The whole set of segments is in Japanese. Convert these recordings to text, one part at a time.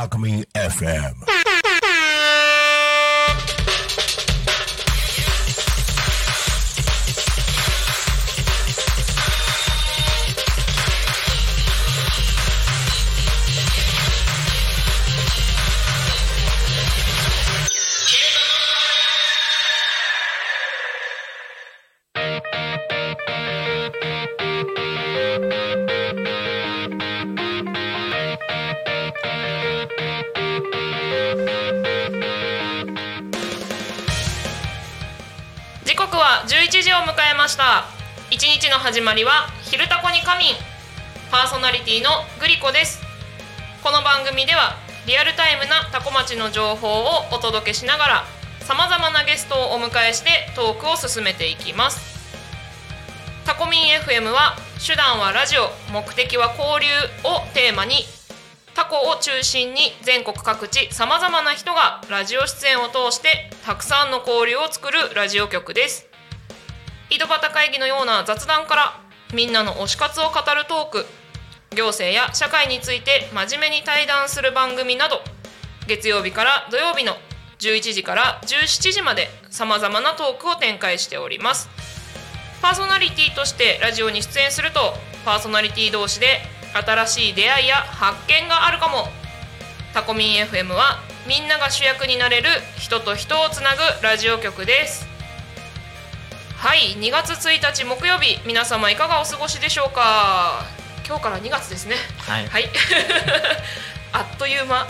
タコミン FM の始まりは「昼タコに仮眠」パーソナリティのグリコです。この番組ではリアルタイムなタコ町の情報をお届けしながらさまざまなゲストをお迎えしてトークを進めていきます。タコミン FM は手段はラジオ目的は交流をテーマにタコを中心に全国各地さまざまな人がラジオ出演を通してたくさんの交流を作るラジオ局です。井戸端会議のような雑談からみんなの推し活を語るトーク行政や社会について真面目に対談する番組など月曜日から土曜日の11時から17時までさまざまなトークを展開しております。パーソナリティとしてラジオに出演するとパーソナリティ同士で新しい出会いや発見があるかも。タコミン FM はみんなが主役になれる人と人をつなぐラジオ局です。はい2月1日木曜日皆様いかがお過ごしでしょうか？今日から2月ですね。はい。はい。あっという間。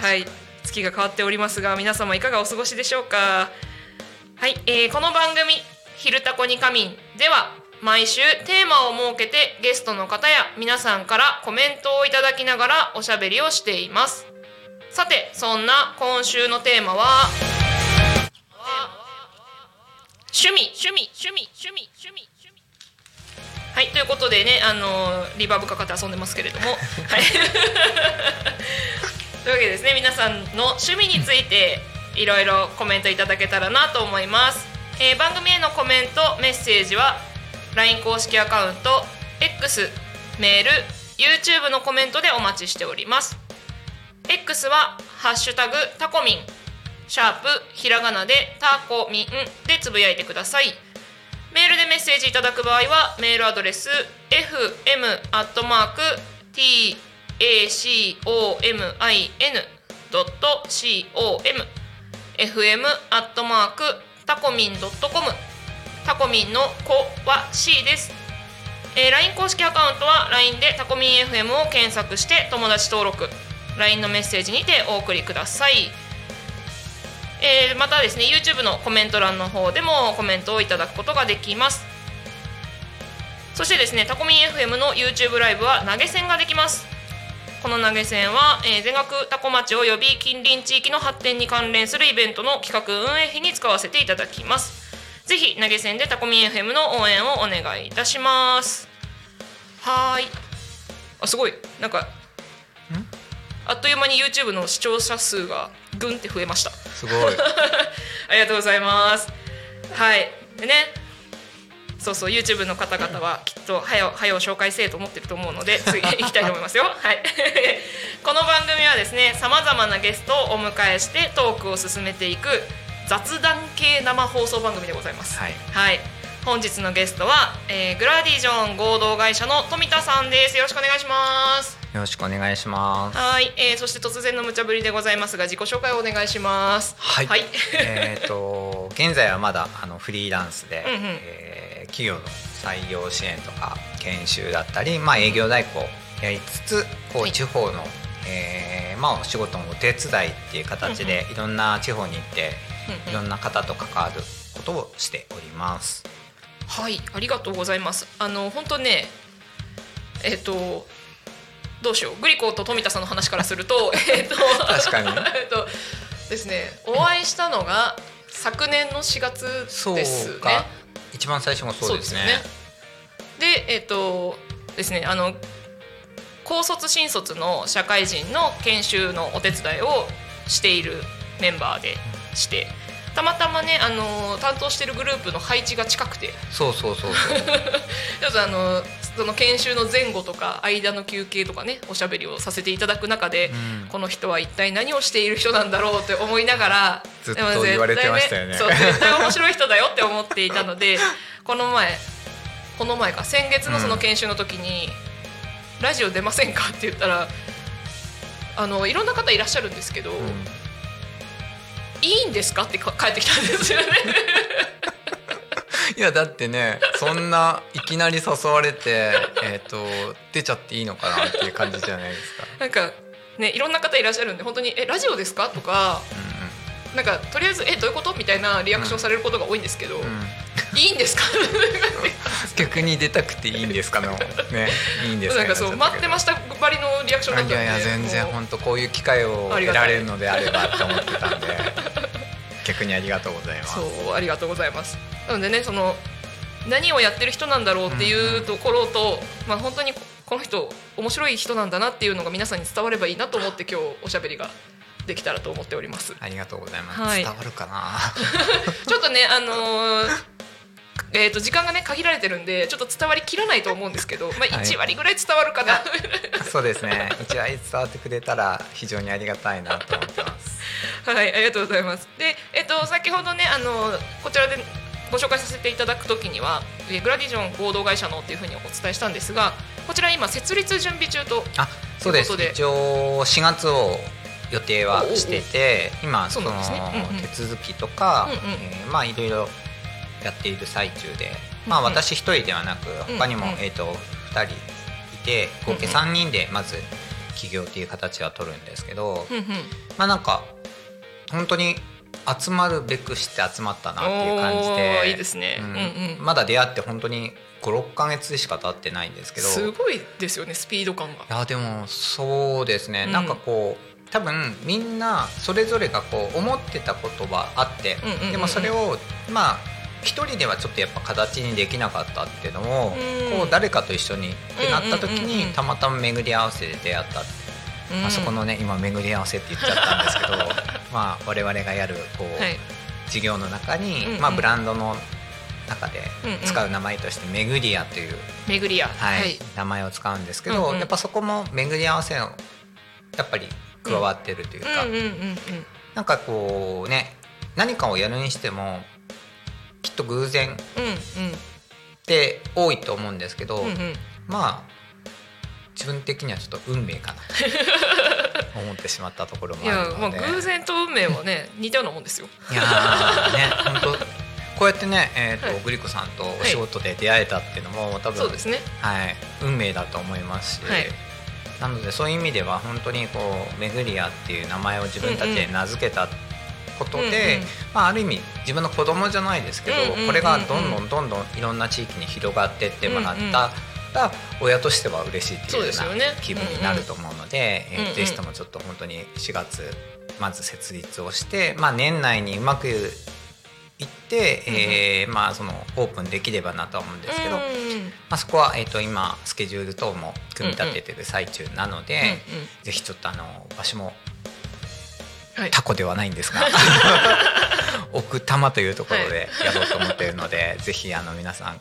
はい。月が変わっておりますが皆様いかがお過ごしでしょうか？はい、えーこの番組「昼タコに仮眠」では毎週テーマを設けてゲストの方や皆さんからコメントをいただきながらおしゃべりをしています。さてそんな今週のテーマは趣味趣味趣味趣味趣味。趣味はいということでねあのリバーブかかって遊んでますけれども。はい。というわけでですね皆さんの趣味についていろいろコメントいただけたらなと思います、えー番組へのコメントメッセージは LINE 公式アカウント X メール YouTube のコメントでお待ちしております。X は「ハッシュタグタコミン」シャープひらがなでタコミンでつぶやいてください。メールでメッセージいただく場合はメールアドレス fm.tacomin.com fm アットマークタコミンドットコムタコミンの子は C です、えー LINE 公式アカウントは LINE でタコミン FM を検索して友達登録。LINE のメッセージにてお送りください。えーまたですね YouTube のコメント欄の方でもコメントをいただくことができます。そしてですねタコミン FM の YouTube ライブは投げ銭ができます。この投げ銭は、えー全額タコ町および近隣地域の発展に関連するイベントの企画運営費に使わせていただきます。ぜひ投げ銭でタコミン FM の応援をお願いいたします。はーい。あすごい。なんかあっという間に YouTube の視聴者数がぐんって増えましたすごい ありがとうございます。はい。でね、そうそう YouTube の方々はきっと早う早う紹介せえと思ってると思うので次行きたいと思いますよ。はい。この番組はですね、さまざまなゲストをお迎えしてトークを進めていく雑談系生放送番組でございます。はいはい。本日のゲストは、えーグラディジョン合同会社の富田さんです。よろしくお願いします。よろしくお願いします。はい、えー、そして突然の無茶ぶりでございますが自己紹介をお願いします。はい、はい。えっ、と現在はまだあのフリーランスで、うんうん。えー企業の採用支援とか研修だったり、まあ、営業代行やりつつこはい。う地方の、えーまあ、お仕事のお手伝いっていう形でいろんな地方に行ってうんうん。いろんな方と関わるこことをしております。はい。ありがとうございます。あの本当ねえっ、とどうしよう。グリコと富田さんの話からすると えっと確かに。えっとですねお会いしたのが昨年の4月そうですね。か。一番最初もそうですね。でね。でえっ、とですねあの高卒新卒の社会人の研修のお手伝いをしているメンバーでしてたまたまねあの担当してるグループの配置が近くて。そうそうそうそう。ちょっとあのその研修の前後とか間の休憩とかねおしゃべりをさせていただく中で、うんこの人は一体何をしている人なんだろうって思いながらずっと言われてましたよねそう絶対面白い人だよって思っていたので この前この前か先月のその研修の時に「ラジオ出ませんか?」って言ったらあのいろんな方いらっしゃるんですけど、うんいいんですかってか帰ってきたんですよね。いやだってねそんないきなり誘われて えっ、と出ちゃっていいのかなっていう感じじゃないですか。なんかねいろんな方いらっしゃるんで本当に「えラジオですか?」とかなんかとりあえず「えどういうこと?」みたいなリアクションされることが多いんですけど「うんうんいいんですか?逆に出たくていいんですかの？ねいいんですか？なんかそう待ってましたばりのリアクションだったんでいやいや全然本当こういう機会を得られるのであればって思ってたんで逆にありがとうございます。そうありがとうございますなのでねその何をやってる人なんだろうっていうところと、まあ本当にここの人面白い人なんだなっていうのが皆さんに伝わればいいなと思って今日おしゃべりができたらと思っておりますありがとうございます。はい伝わるかな？ちょっとねあのー えー、と時間がね限られてるんでちょっと伝わりきらないと思うんですけど、まあ、はい1割ぐらい伝わるかな、そうですね。一割伝わってくれたら非常にありがたいなと思ってます。はい、ありがとうございます。で、えっと先ほどねあのこちらでご紹介させていただくときには、えーグラディジョン合同会社のっていうふうにお伝えしたんですが、こちら今設立準備中と。あ、そうです。一応4月を予定はしてて、今その手続きとか、まあいろいろやっている最中で、まあ私一人ではなく他にも、えっ、と二人いて合計三人でまず起業っていう形は取るんですけど、まあなんか本当に集まるべくして集まったなっていう感じおでーいいですね。うん。うんうん。まだ出会って本当に56か月しか経ってないんですけど。すごいですよねスピード感が。いやでもそうですね、うん。なんかこう多分みんなそれぞれがこう思ってたことはあって、うんうんでもそれをまあ一人ではちょっとやっぱ形にできなかったっていうのを、うん。こう誰かと一緒にってなった時にたまたま巡り合わせで出会ったう。んあそこのね今巡り合わせって言っちゃったんですけど まあ我々がやるこう、はい。事業の中に、うんうん。まあ、ブランドの中で使う名前として「巡り屋」という、巡り屋。はい名前を使うんですけど、うんうん。やっぱそこも巡り合わせのやっぱり加わってるというか、うん。うんうんうんなんかこうね何かをやるにしてもきっと偶然っうん。て多いと思うんですけど、うんうんうん。まあ自分的にはちょっと運命かな。と 思ってしまったところもあいやもうるので。偶然と運命はね似たようなもんですよ。いやーね本当こうやってね、えーとはい。グリコさんとお仕事で出会えたっていうのも、多分そうですね。はい、運命だと思いますし、はい。なのでそういう意味では本当にこう「めぐりや」っていう名前を自分たちで名付けたことで、うんうんまあ、ある意味自分の子供じゃないですけど、うんうんうんうん。これがどんどんどんどんいろんな地域に広がってってもらったら、親としては嬉しいっていうような気分になると思うので、うんうんえーぜひともちょっと本当に4月まず設立をして、まあ、年内にうまくいって、えーまあ、そのオープンできればなとは思うんですけど、うんうんまあ、そこは、えー、と今スケジュール等も組み立ててる最中なので、うんうん。ぜひちょっとあの場所もはい。タコではないんですが 奥多摩というところでやろうと思っているので、ぜひあの皆さん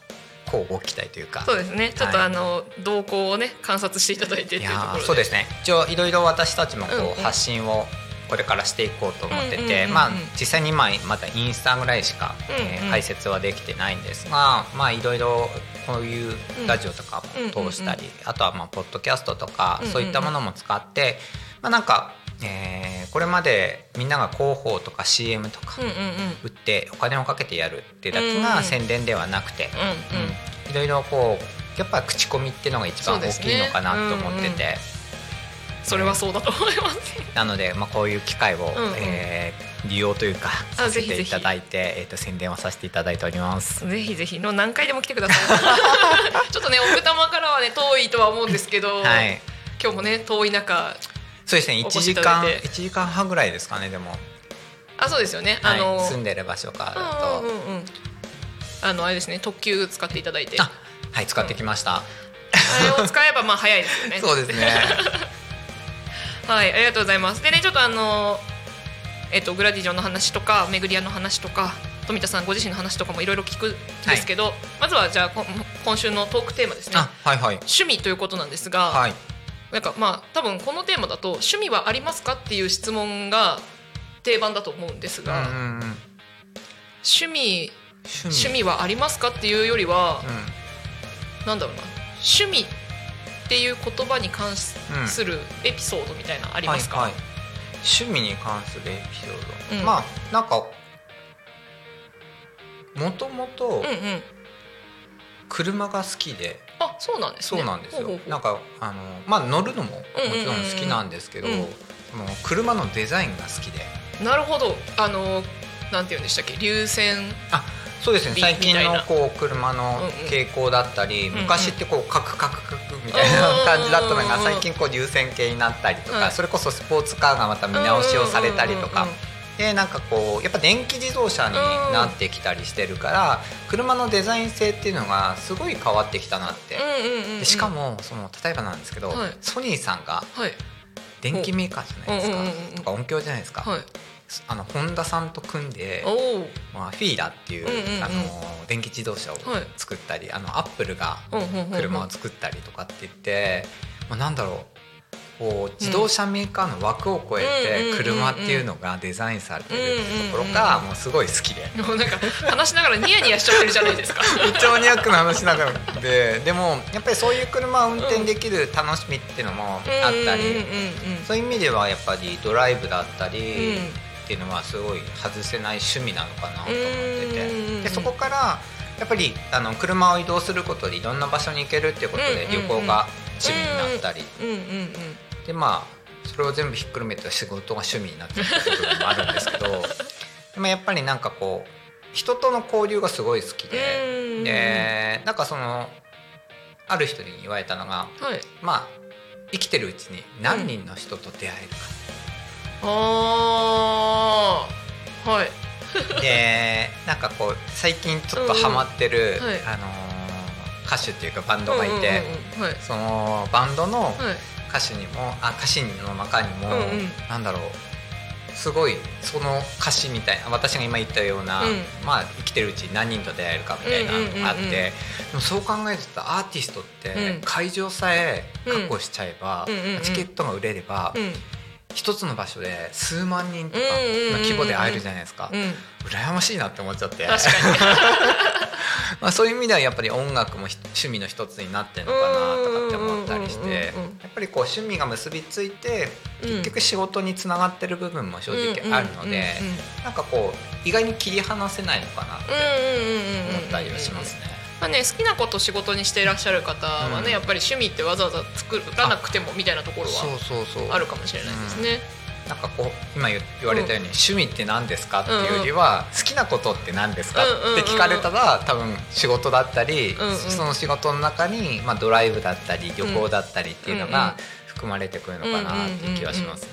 こうご期待というか。そうですね。ちょっとはいあの動向をね観察していただいてっていやそうですね。一応いろいろ私たちもこう、うんうん。発信をこれからしていこうと思ってて、まあ実際に今まだインスタぐらいしか、えー解説はできてないんですがまあいろいろこういうラジオとかも通したり、あとはまあポッドキャストとか、そういったものも使ってまあなんか、えーこれまでみんなが広報とか CM とか売ってお金をかけてやるってだけが宣伝ではなくて、いろいろこうやっぱ口コミっていうのが一番大きいのかなと思ってて。それはそうだと思います。なので、まあ、こういう機会を、うえー利用というかあさせていただいてえっと宣伝をさせていただいております。ぜひぜひ。の何回でも来てください。ちょっとね奥多摩からはね遠いとは思うんですけど、はい。今日もね遠い中そうですね。お越し一時間いただいて一時間半ぐらいですかねでも。あそうですよね、はいあの住んでる場所からだうんと。うんうんうんあのあれですね特急使っていただいてあはい使ってきました。あれを使えばまあ早いですよね そうですね。はいありがとうございますでねちょっとあのえっとグラディジョンの話とか巡り屋の話とか富田さんご自身の話とかもいろいろ聞くんですけど、まずはじゃあこ今週のトークテーマですねあはいはい趣味ということなんですが、はい。なんかまあ多分このテーマだと趣味はありますかっていう質問が定番だと思うんですが、うんうんうん。趣味。趣趣味はありますかっていうよりは、うん。なんだろうな趣味っていう言葉に関するエピソードみたいなのありますか、はいはい、趣味に関するエピソード、うん。まあなんかもともとうんうん車が好きで、あそうなんですね。そうなんですよ。なんかあのまあ乗るのももちろん好きなんですけど、うんうんう車のデザインが好きで。なるほど。あのなんて言うんでしたっけ？流線。あそうですね。み最近のこう車の傾向だったり、んうん。昔ってこうカクカクカクみたいな感じだったのがうん最近こう流線形になったりとか、はいそれこそスポーツカーがまた見直しをされたりとか。うんうんうんうんでなんかこうやっぱ電気自動車になってきたりしてるから車のデザイン性っていうのがすごい変わってきたなって。うんうんうんしかもその例えばなんですけど、はい。ソニーさんがはい。電機メーカーじゃないですか、うんうんうんうん。とか音響じゃないですか、はい。あのホンダさんと組んでまあ、フィーラっていう,、うんうんうん。あの電気自動車をはい。作ったり、あのアップルがうんうんうんうん。車を作ったりとかって言って、まあ、なんだろうこう自動車メーカーの枠を超えうん。て車っていうのがデザインされてるってところがもうすごい好きで。もうなんか話しながらニヤニヤしちゃってるじゃないですか。めっちゃマニアックな話なのででもやっぱりそういう車を運転できる楽しみっていうのもあったり、そういう意味ではやっぱりドライブだったり、うん。っていうのはすごい外せない趣味なのかなと思ってて。うんでそこからやっぱりあの車を移動することでいろんな場所に行けるっていうことで旅行が趣味になったりでまあそれを全部ひっくるめて仕事が趣味になってるっていう部分もあるんですけど でもやっぱりなんかこう人との交流がすごい好きうん。ででなんかそのある人に言われたのがはい。まあ生きてるうちに何人の人と出会えるか。ああはい。でなんかこう最近ちょっとハマってる、うんうん。はい。あのー歌手っていうかバンドがいて、そのバンドのはい。歌手にもあ歌詞の中にも、うんうん。なんだろうすごいその歌詞みたいな私が今言ったような、うん。まあ生きてるうちに何人と出会えるかみたいなのがあって、そう考えるとアーティストってうん。会場さえ確保しちゃえば、チケットが売れれば、うん。一つの場所で数万人とかの規模で会えるじゃないですか。うん。羨ましいなって思っちゃって まあそういう意味ではやっぱり音楽もひ趣味の一つになってるのかなとかって思ったりしてうんうんうんうんうん。やっぱりこう趣味が結びついてうん。結局仕事につながってる部分も正直あるのでうんうんうんなんかこう意外に切り離せないのかなってうんうんうんうん思ったりはしますね。まあね、好きなこと仕事にしていらっしゃる方はね、うん。やっぱり趣味ってわざわざ作らなくてもみたいなところはあるかもしれないですね。なんかこう今言言われたように、趣味って何ですかっていうよりは、好きなことって何ですかうんうんうんって聞かれたら多分仕事だったり、うんうん。その仕事の中に、まあ、ドライブだったり旅行だったりっていうのうんうんが含まれてくるのかなっていう気はしますね。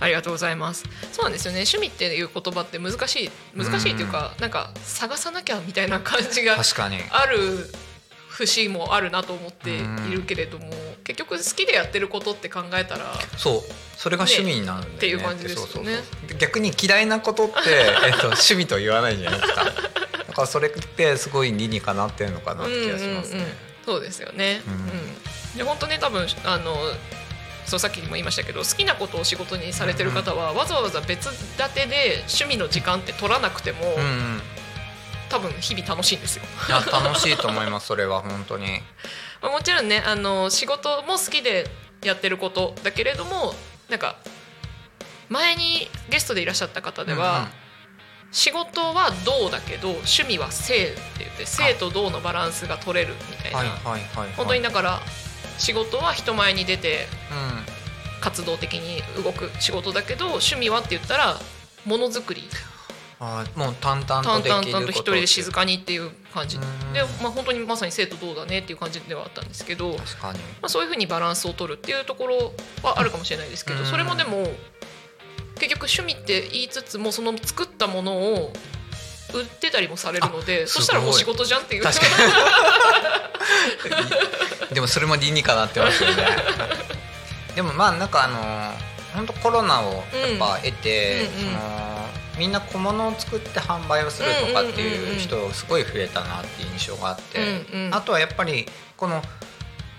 ありがとうございます。そうなんですよね。趣味っていう言葉って難しい。難しいっていうか、なんか探さなきゃみたいな感じが確かに。ある節もあるなと思っているけれども、結局好きでやってることって考えたら、そう。それが趣味になるんだよね。っていう感じですよね。逆に嫌いなことって、えっと、趣味と言わないじゃないですか。だからそれってすごい理にかなってるのかなって気がしますね。うんうんうん。そうですよね。うん。うん。で本当ね多分あのそうさっきも言いましたけど好きなことを仕事にされてる方は、わざわざ別立てで趣味の時間って取らなくても、うんうん多分日々楽しいんですよ。いや楽しいと思いますそれは本当に。まあもちろんねあの仕事も好きでやってることだけれどもなんか前にゲストでいらっしゃった方では、うんうん。仕事はどうだけど趣味は性って言って性と動のバランスが取れるみたいな、はいはいはいはい、本当にだから仕事は人前に出てうん。活動的に動く仕事だけど趣味はって言ったらものづくりもう淡々淡とできること々と一人で静かにっていう感じ。うん。で、まあ、本当にまさに生徒どうだねっていう感じではあったんですけど、ま確かに。あ、そういうふうにバランスを取るっていうところはあるかもしれないですけどうん。それもでも結局趣味って言いつつもその作ったものを売ってたりもされるのであそしたらもう仕事じゃんっていう。でもそれも理にかなってますよね。でもまあなんかあの本当コロナをやっぱ得て、うんうんうん。そのみんな小物を作って販売をするとかっていう人すごい増えたなっていう印象があって、うんうん。あとはやっぱりこの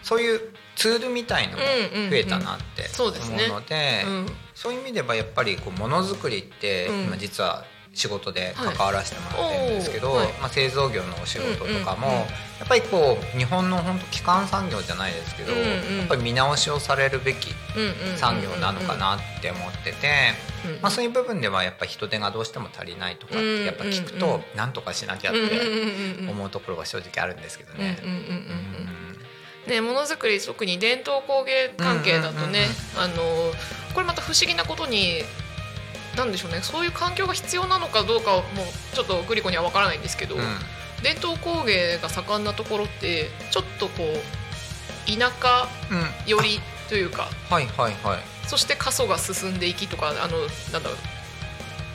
そういうツールみたいのも増えたなって思うのでうん。そういう意味ではやっぱりこうものづくりってうん。今実は仕事で関わらせてもらってるんですけど、はい。まあ、製造業のお仕事とかも、うんうんうん。やっぱりこう日本の本当基幹産業じゃないですけど、うんうん。やっぱり見直しをされるべきうんうんうん産業なのかなって思ってて、うんまあ、そういう部分ではやっぱ人手がどうしても足りないとかってやっぱ聞くうん。うんうとなんとかしなきゃっうんうんてうんうん。思うところが正直あるんですけどね。うんうんうんうん。うんね、ものづくり特に伝統工芸関係だとね、あのこれまた不思議なことになんでしょうね。そういう環境が必要なのかどうかはもうちょっとグリコには分からないんですけど、うん。伝統工芸が盛んなところってちょっとこう田舎うん寄りというかはいはいはい。そして過疎が進んでいきとかあのなんだろう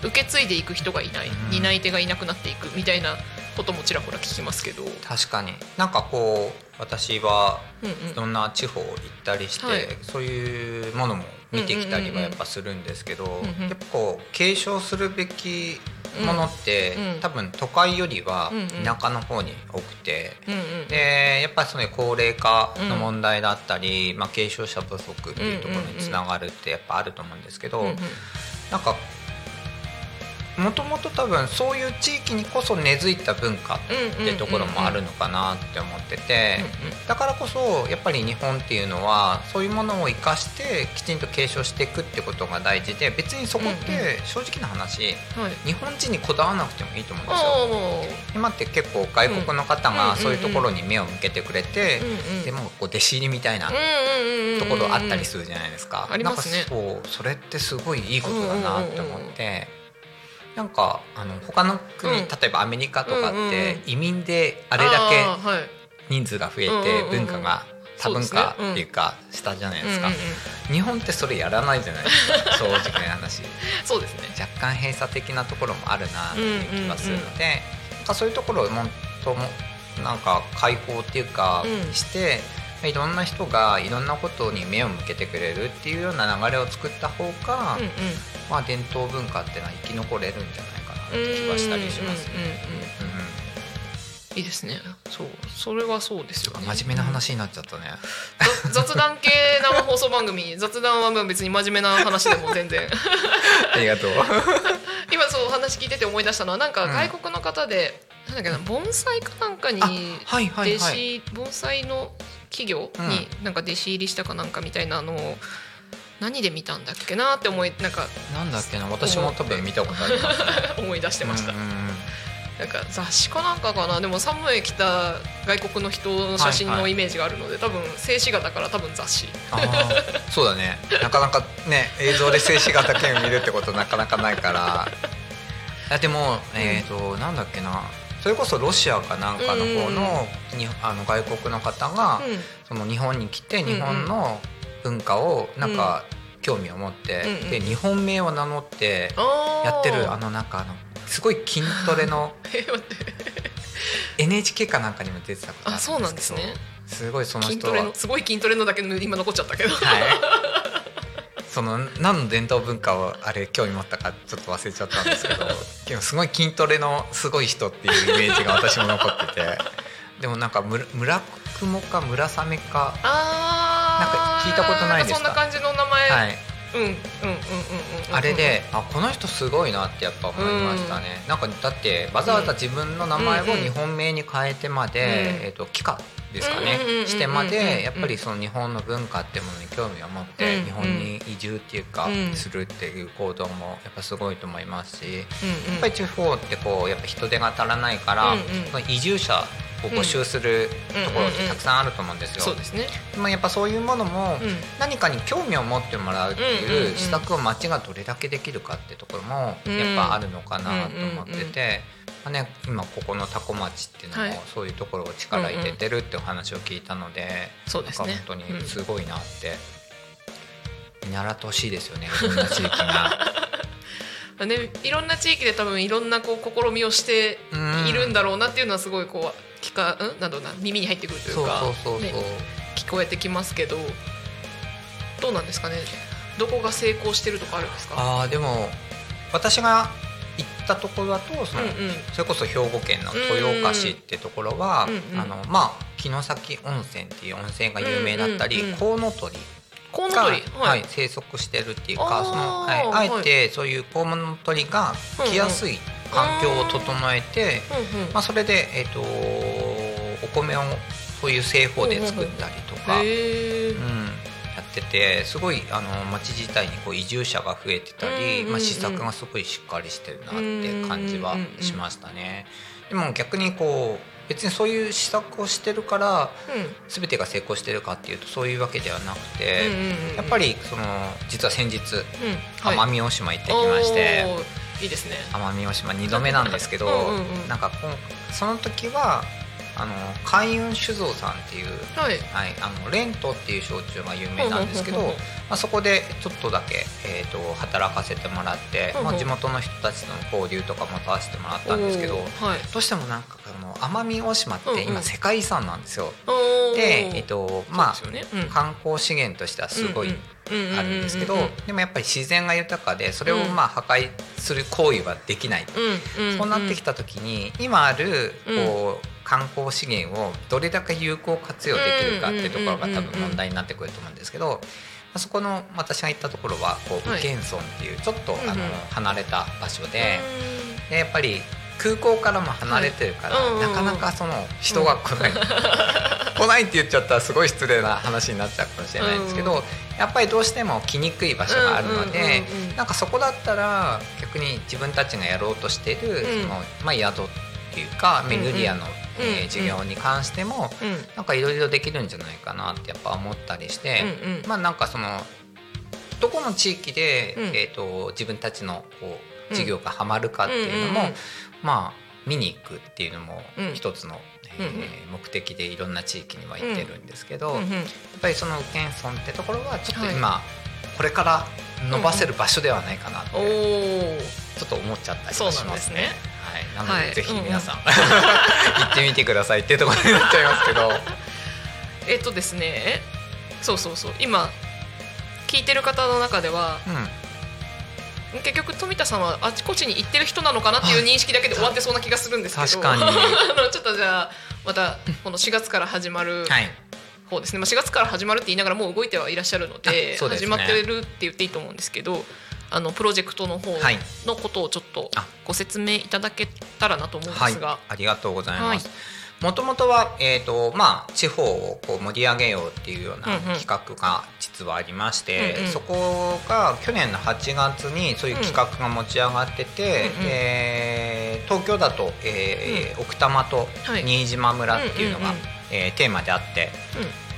受け継いでいく人がいない、うん。担い手がいなくなっていくみたいなこともちらほら聞きますけど。確かに。なんかこう私はうんうん。いろんな地方行ったりして、はい。そういうものも見てきたりはやっぱするんですけど、んうんやっぱこう継承するべきものって、うんうん。多分都会よりはうんうん。田舎の方に多くて。うんうんでやっぱりその高齢化の問題だったり、まあ、継承者不足っていうところにつながるってやっぱあると思うんですけど、うんうん。なんかもともと多分そういう地域にこそ根付いた文化ってところもあるのかなって思っててだからこそやっぱり日本っていうのはそういうものを生かしてきちんと継承していくってことが大事で別にそこって正直な話はい。日本人にこだわらなくてもいいと思うんですよ。今って結構外国の方がそういうところに目を向けてくれてでもこう弟子入りみたいなところあったりするじゃないですか。ありますね。なんかそうそれってすごいいいことだなって思って。なんかあの他の国、うん。例えばアメリカとかうんうんって移民であれだけ人数が増えうんうんてうん。文化が多文化っていうかしたじゃないですか。うんうんうん。日本ってそれやらないじゃないですか。正直な話。そうですね。若干閉鎖的なところもあるなっていう気がするので、なんかそういうところをもっともなんか開放っていうかうん。して、いろんな人がいろんなことに目を向けてくれるっていうような流れを作った方が、うんうんまあ、伝統文化ってのは生き残れるんじゃないかなって気はしたりしますね。うんうんうんうんうんいいですねそうそれはそうですよね真面目な話になっちゃったね。ざ雑談系生放送番組 雑談はまあ別に真面目な話でも全然 ありがとう。今そうお話聞いてて思い出したのはなんかうん外国の方で、なんだっけな盆栽かなんかにあはいはい弟はい。子盆栽の企業になんか弟子入りしたかなんかみたいなのを何で見たんだっけなって思いなんかなんだっけな私も多分見たことあります、ね。思い出してました、うんうんうんなんか雑誌かなんかかな。でも寒い着た外国の人の写真はいはいのイメージがあるので、多分静止画だから多分雑誌。そうだね。なかなかね 映像で静止画だけを見るってことなかなかないから。あでもえっ、と、なんだっけな。それこそロシアかなんかの方の,、にあの外国の方が、うん。その日本に来てんうん日本の文化をなんか興味を持って、うんうん。で日本名を名乗ってやってるあのなんかあのすごい筋トレの NHK かなんかにも出てたことあそうなんですね。すごいその筋人はすごい筋トレのだけ今残っちゃったけど。はい。その何の伝統文化をあれ興味持ったかちょっと忘れちゃったんですけど でもすごい筋トレのすごい人っていうイメージが私も残っててでもなんか村村雲か村雨かあーなんか聞いたことないですか？そんな感じの名前、はい。うんうんうんうんうんうん。あれであこの人すごいなってやっぱ思いましたね、なんかだってわざわざ自分の名前を日本名に変えてまで、うん。えー、と帰化ですかねしてまでやっぱりその日本の文化ってものに興味を持ってうん日本に移住っていうかうんするっていう行動もやっぱすごいと思いますしやっぱり地方ってこうやっぱ人手が足らないから、移住者こう募集するところってたくさんあると思うんですよ。そうですね。でもやっぱそういうものもうん。何かに興味を持ってもらうっていう施策を町がどれだけできるかってところもうん。やっぱあるのかなと思ってて、まあね、今ここの多古町っていうのはい。もそういうところを力入れてるってお話を聞いたので、そうですね。本当にすごいなって見習ってほしいですよね いろんな地域が。ね、いろんな地域で多分いろんなこう試みをしているんだろうなっていうのはすごいこう聞かん？なんだろうな耳に入ってくるといそううかそうそうそう、ね聞こえてきますけどどうなんですかね？どこが成功してるとかあるんですか？ああでも私が行ったところだとその、うんうん。それこそ兵庫県の豊岡市ってところは、うんうん。あのまあ城崎温泉っていう温泉が有名だったり、コウノトリコウノが、トリはい。生息してるっていうかその、はい、あえてそういうコウノトリが来やすい環境を整えて、まあ、それで、えー、とお米をそういう製法で作ったりとか。うん、やっててすごいあの町自体にこう移住者が増えてたり、まあ、施策がすごいしっかりしてるなって感じはしましたね。でも逆にこう別にそういう施策をしてるから全てが成功してるかっていうとそういうわけではなくて、やっぱり、りその実は先日うん。はい。奄美大島行ってきまして、いいですね。奄美大島2度目なんですけどうんうんうんなんかその時はあの海運酒造さんっていうはい。はい、あのレントっていう焼酎が有名なんですけど、まあ、そこでちょっとだけ、えー、と働かせてもらって、ほうほうまあ、地元の人たちとの交流とかもさせてもらったんですけどはい。どうしてもなんかあの奄美大島っうんうん。て今世界遺産なんですよ。おー。で、えーとまあね。うん。観光資源としてはすごいあるんですけどうんうんうんでもやっぱり自然が豊かでそれをうんまあ破壊する行為はできない。うんうんそうなってきた時に今あるうん。こう観光資源をどれだけ有効活用できるかっていうところが多分問題になってくると思うんですけどそこの私が行ったところはこうはい宇検村っていうちょっとあの離れた場所ででやっぱり空港からも離れてるからなかなかその人が来ない来ないって言っちゃったらすごい失礼な話になっちゃうかもしれないんですけどやっぱりどうしても来にくい場所があるのでなんかそこだったら逆に自分たちがやろうとしているそのまあ宿っていうか巡り屋のえうんうんー事業に関してもんうん。なんかいろいろできるんじゃないかなってやっぱ思ったりしてうんうん。まあなんかそのどこの地域で、うん。えー、と自分たちのこううん。事業がはまるかっていうのも、うんうんうん。まあ見に行くっていうのもうん。一つの、え目的でいろんな地域には行ってるんですけど、やっぱりその宇検村ってところはちょっとはい。今、これから伸ばせる場所ではないかなってちょっと思っちゃったりしますね。なので、はい。ぜひ皆さん、行ってみてくださいっていうところになっちゃいますけど。えっとですね。そうそうそう。今聞いてる方の中ではうん。結局富田さんはあちこちに行ってる人なのかなっていう認識だけで終わってそうな気がするんですけど。確かに。あのちょっとじゃあまたこの4月から始まるはい。方ですね、まあ、4月から始まるって言いながらもう動いてはいらっしゃるのでね。始まってるって言っていいと思うんですけどあのプロジェクトの方はい。のことをちょっとあ。ご説明いただけたらなと思うんではい。すが、、ありがとうございます。は。もともとは、えーとまあ、地方をこう盛り上げようっていうようなうんうん。企画が実はありまして、うんうん。そこが去年の8月にそういう企画が持ち上がってて、うんうん。えー東京だと、えー奥多摩とはい。新島村っていうのが、うんうんうん。えーテーマであって、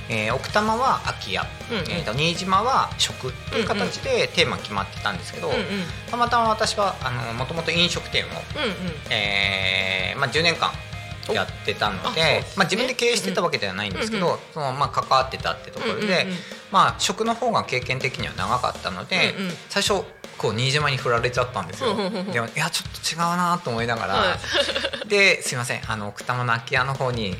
えー奥多摩は空き家、うんうん。えーと新島は食という形でテーマ決まってたんですけど、うんうん。たまたま私はあのもともと飲食店を、うんうん。えーまあ、10年間やってたのでね。まあ、自分で経営してたわけではないんですけど、うんうそのまあ、関わってたってところで、うんうんうん。まあ、食の方が経験的には長かったので、うんうん。最初こう新島に振られちゃったんですよ。うんうんうんうん。でもいやちょっと違うなと思いながら、はですいません。あの奥多摩の空き家の方に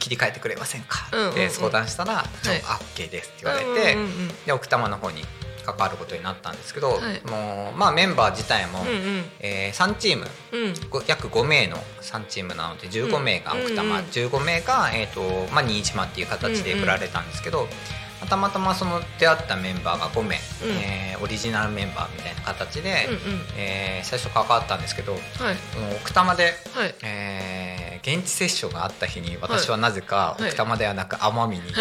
切り替えてくれませんか？って相談したら「ちょはいあ OK です」って言われて、で奥多摩の方に関わることになったんですけど、はい。もうまあメンバー自体も、うえー3チーム。約5名の3チームなので15名が奥多摩、うん15名が、えーとまあ、新島っていう形で振られたんですけど、たまたまその出会ったメンバーが5名、うん。えーオリジナルメンバーみたいな形で、うんうん。えー最初関わったんですけどはい。奥多摩で、はい。えー現地接触があった日に私はなぜかはい。奥多摩ではなく奄美にいて、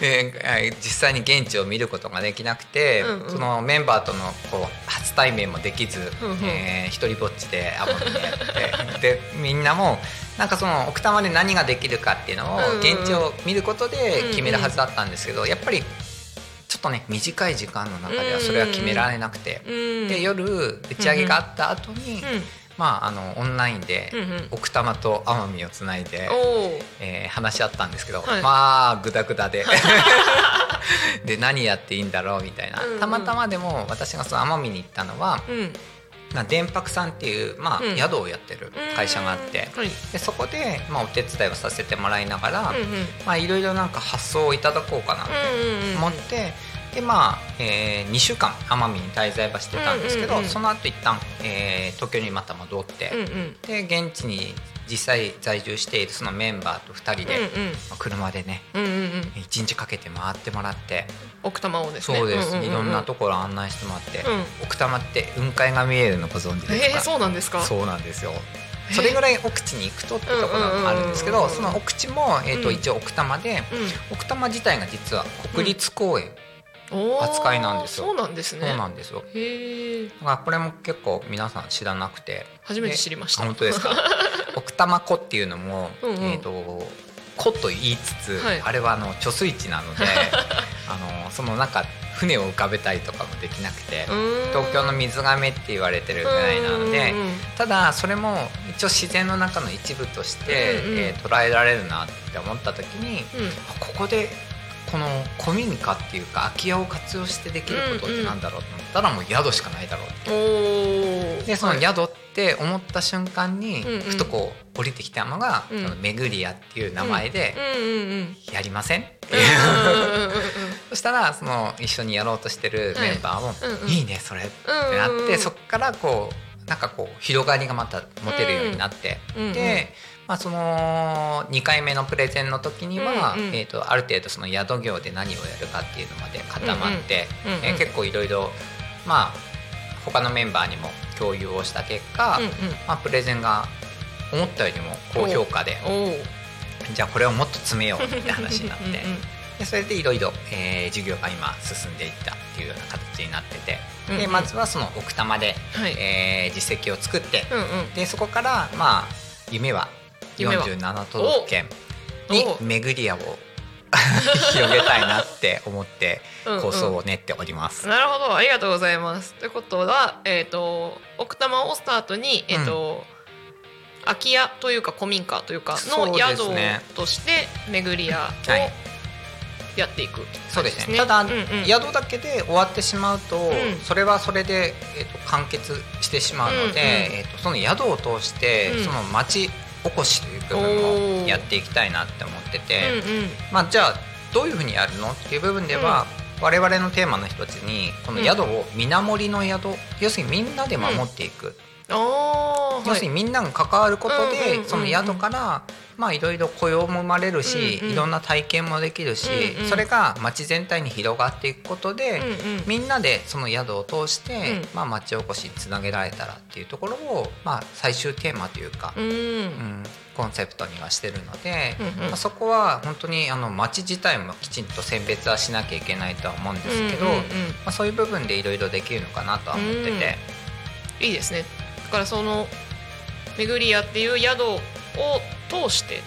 え実際に現地を見ることができなくて、うんうん、そのメンバーとのこう初対面もできず、うんうん、えー、一人ぼっちで奄美にやって。でみんなもなんかその奥多摩で何ができるかっていうのを現地を見ることで決めるはずだったんですけど、やっぱりちょっとね短い時間の中ではそれは決められなくて、で夜打ち上げがあった後に、まあ、あのオンラインで奥多摩と奄美をつないで、えー、話し合ったんですけど、はい、まあグダグダで。で何やっていいんだろうみたいな、たまたまでも私がその奄美に行ったのは、うん。まあ、電白さんっていう、まあ、宿をやってる会社があって、はい、でそこで、まあ、お手伝いをさせてもらいながら、いろいろなんか発想をいただこうかなと思って、でまあ、えー、2週間奄美に滞在はしてたんですけど、うんうんうん、その後一旦、えー、東京にまた戻って、うんうん、で現地に実際在住しているそのメンバーと2人で、うんうん、車でね、うんうんうん、1日かけて回ってもらって奥多摩をですね。そうです、うんうんうん、いろんなところ案内してもらって、うん、奥多摩って雲海が見えるのご存知ですか、えー、そうなんですか？そうなんですよ。それぐらい奥地に行くとってところがあるんですけどその奥地も、えーと、一応奥多摩で、うん、奥多摩自体が実は国立公園、扱いなんですよ。そうなんですね。そうなんですよ。へえ。だからこれも結構皆さん知らなくて。初めて知りました。本当ですか？奥多摩湖っていうのも、うんうん、えっ、ー、と湖と言いつつ、はい、あれはあの貯水池なので、あのその中船を浮かべたりとかもできなくて東京の水がめって言われてるぐらいなのでただそれも一応自然の中の一部として、うんうん、えー、捉えられるなって思った時に、うん、ここでこの古民家っていうか空き家を活用してできることってなんだろうと思ったらもう宿しかないだろうってでその宿って思った瞬間にふとこう降りてきたのが「そのめぐり屋」っていう名前で「やりません?」ってそしたらその一緒にやろうとしてるメンバーも「いいねそれ」ってなってそこからこうなんかこう広がりがまた持てるようになってでまあ、その2回目のプレゼンの時には、うんうん、えーと、ある程度その宿業で何をやるかっていうのまで固まって、うんうん、えー、結構いろいろまあ他のメンバーにも共有をした結果、うんうん、まあ、プレゼンが思ったよりも高評価でじゃあこれをもっと詰めようって話になってうん、でそれでいろいろ授業が今進んでいったっていうような形になってて。でまずはその奥多摩で、はい、えー、実績を作って、うんうん、でそこからまあ夢は47都道府県に巡り合を 広げたいなって思って構想を練っております。うんうん、なるほど。ありがとうございます。ということは、えーと、奥多摩をスタートに、えーと、うん、空き家というか古民家というかの宿として巡り屋を、はい。やっていく、そうですね。ただ、うんうん、宿だけで終わってしまうと、うん、それはそれで、えーと、完結してしまうので、うんうん、えーと、その宿を通して、うん、その町おこしという部分もやっていきたいなって思ってて、うんうん、まあ、じゃあどういうふうにやるのっていう部分では、うん、我々のテーマの一つにこの宿を水守りの宿、要するにみんなで守っていく、要するにみんなが関わることで、その宿からまあいろいろ雇用も生まれるし、いろんな体験もできるし、それが町全体に広がっていくことで、みんなでその宿を通して、うん、まあ、町おこしにつなげられたらっていうところを、まあ、最終テーマというか、うん、うん、コンセプトにはしてるので、まあ、そこは本当にあの町自体もきちんと選別はしなきゃいけないとは思うんですけど、まあ、そういう部分でいろいろできるのかなとは思ってて。いいですねだからその巡り屋っていう宿を通して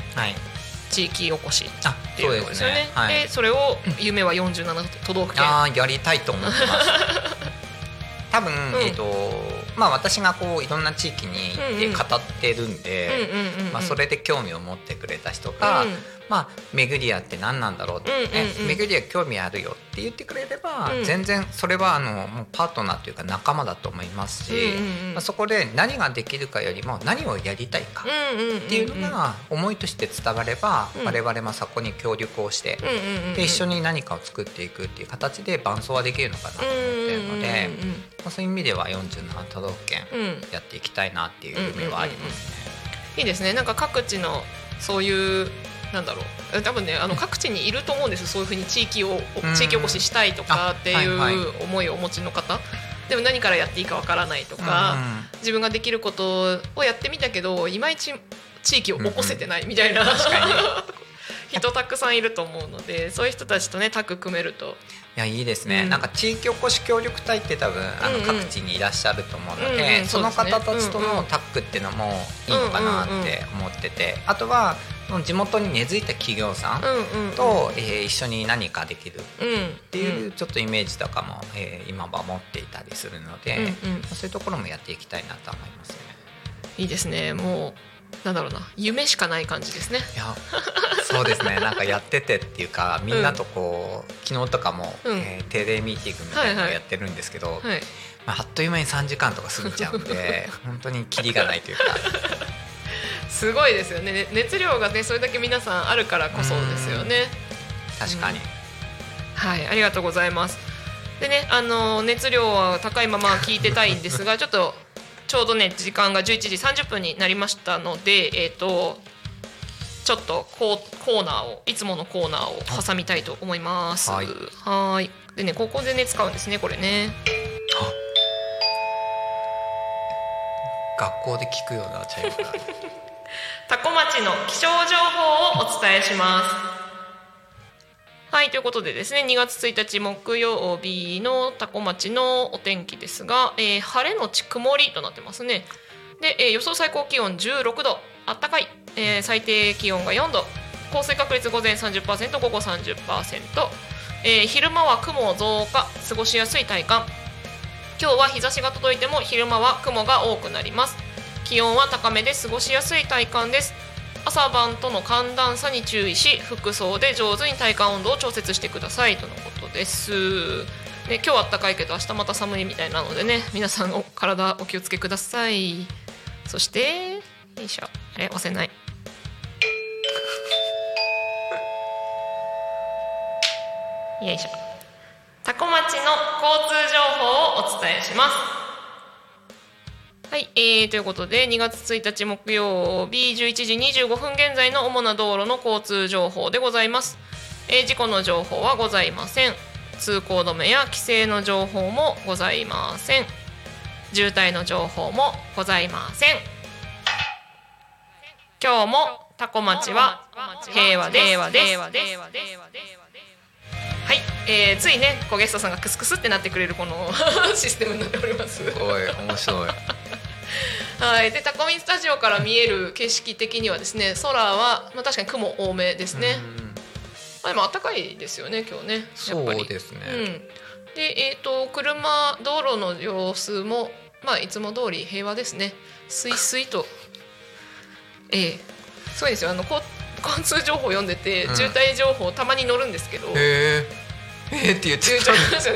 地域おこしっていうことですよね。で、ねはい、それを夢は47都道府県。あやりたいと思ってます。多分、うん、えっ、ー、とまあ私がこういろんな地域に行って語ってるんで、まあそれで興味を持ってくれた人が、うんまあ、巡り屋って何なんだろうって、ね。うんうんうん、巡り屋興味あるよって言ってくれれば、うん、全然それはあのもうパートナーというか仲間だと思いますし、うんうんまあ、そこで何ができるかよりも何をやりたいかっていうのが思いとして伝われば、うん、我々もそこに協力をして、うんうん、で一緒に何かを作っていくっていう形で伴走はできるのかなと思ってるので、まあ、そういう意味では47都道府県やっていきたいなっていう夢はありますね。いいですね。なんか各地のそういうなんだろう。多分ねあの各地にいると思うんですそういうふうに地域を地域おこししたいとかっていう思いをお持ちの方。でも何からやっていいかわからないとか、自分ができることをやってみたけどいまいち地域を起こせてないみたいな、人たくさんいると思うのでそういう人たちとねタッグ組めると。いやいいですね、うん、なんか地域おこし協力隊って多分あの各地にいらっしゃると思うので、うんうん、その方たちとのタッグっていうのもいいのかなって思ってて、あとは地元に根付いた企業さんと、えー、一緒に何かできるっていうちょっとイメージとかも、えー、今は持っていたりするので、そういうところもやっていきたいなと思いますね。いいですね。もうなんだろうな。夢しかない感じですね。いやそうですね。なんかやっててっていうかみんなとこう、うん、昨日とかも、うん、えー、定例ミーティングみたいなのをやってるんですけど、はいはい、まあ、あっという間に3時間とか過ぎちゃうんで 本当にキリがないというか。すごいですよね熱量がねそれだけ皆さんあるからこそですよね。確かに、うん、はいありがとうございます。でねあの熱量は高いまま聞いてたいんですが ちょっとちょうどね時間が11時30分になりましたのでえっ、ー、とちょっとコーナーをいつものコーナーを挟みたいと思います。はいはいでねここでね使うんですねこれね。学校で聞くようなチャイムが。タコ町の気象情報をお伝えします。はいということでですね2月1日木曜日の多古町のお天気ですが、えー、晴れのち曇りとなってますね。で、えー、予想最高気温16度あったかい、えー、最低気温が4度。降水確率午前30%午後30%、えー、昼間は雲増加過ごしやすい体感。今日は日差しが届いても昼間は雲が多くなります。気温は高めで過ごしやすい体感です。朝晩との寒暖差に注意し服装で上手に体感温度を調節してくださいとのことです。ね、今日は暖かいけど明日また寒いみたいなのでね皆さんお体お気をつけください。そしてよいしょ。あれ押せない。よいしょ。多古町の交通情報をお伝えします。はい、えー、ということで2月1日木曜日11時25分現在の主な道路の交通情報でございます、えー、事故の情報はございません。通行止めや規制の情報もございません。渋滞の情報もございません。今日もタコ町は平和です。平和ですはい、えー、ついねこうゲストさんがクスクスってなってくれるこの システムになっております。すごい面白い。はい、でタコミンスタジオから見える景色的にはですね空は、まあ、確かに雲多めですね。まあ、でも暖かいですよね今日ねそうですね。うん、でえっ、ー、と車道路の様子もまあいつも通り平和ですね。すいすいと、ええ。ー、そうですよ。あのこ交通情報読んでて、うん、渋滞情報たまに乗るんですけど。へえー、って言ってよね。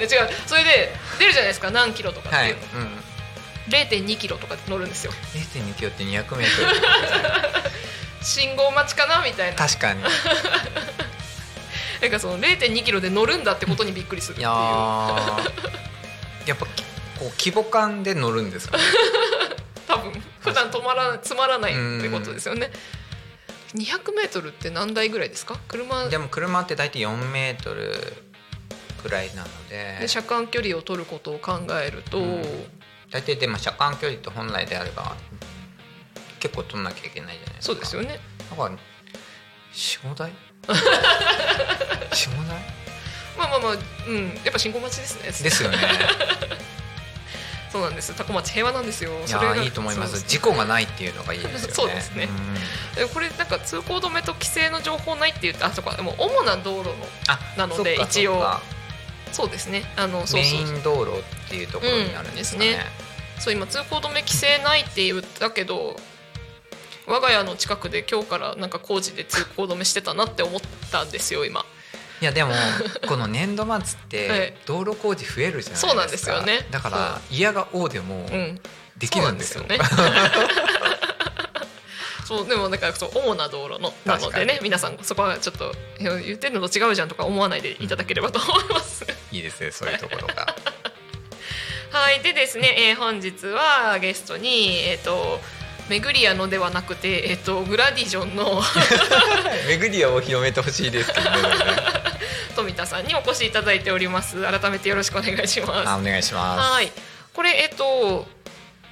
違う。それで出るじゃないですか。何キロとかっていうの。はい。うん。0.2キロとか乗るんですよ。0.2キロって200メートル。信号待ちかなみたいな。確かに。なんかその0.2キロで乗るんだってことにびっくりするっていう。やっぱこう規模感で乗るんですか、ね、多分。普段止まらつまらないってことですよね200メートルって何台ぐらいですか？車でも車って大体4メートルくらいなので。で車間距離を取ることを考えると、うん。大体でも車間距離と本来であれば結構取んなきゃいけないじゃないですか。そうですよね。だから45台？45台？まあまあまあうん。やっぱ信号待ちですね。ですよねそうなんです。多古町平和なんですよ。いやいいと思います。事故がないっていうのがいいですよね。そうですね、うん、これなんか通行止めと規制の情報ないって言ってあそこでも主な道路のなので一応そうですね。あのメイン道路っていうところになるんですね。うん、そう今通行止め規制ないって言ったけど我が家の近くで今日からなんか工事で通行止めしてたなって思ったんですよ今。いやでもこの年度末って 道路工事増えるじゃないですか、そうなんですよね。だから嫌が王でもできるんですよ。ね、そうでもだからそう主な道路のなのでね皆さんそこはちょっと言ってるのと違うじゃんとか思わないでいただければと思います。いいですねそういうところが。はいでですね、えー、本日はゲストにえっ、ー、とメグリアのではなくて、えっと、グラディジョンのメグリアを広めてほしいですけどね。富田さんにお越しいただいております。改めてよろしくお願いします。あお願いします。はい。これえっと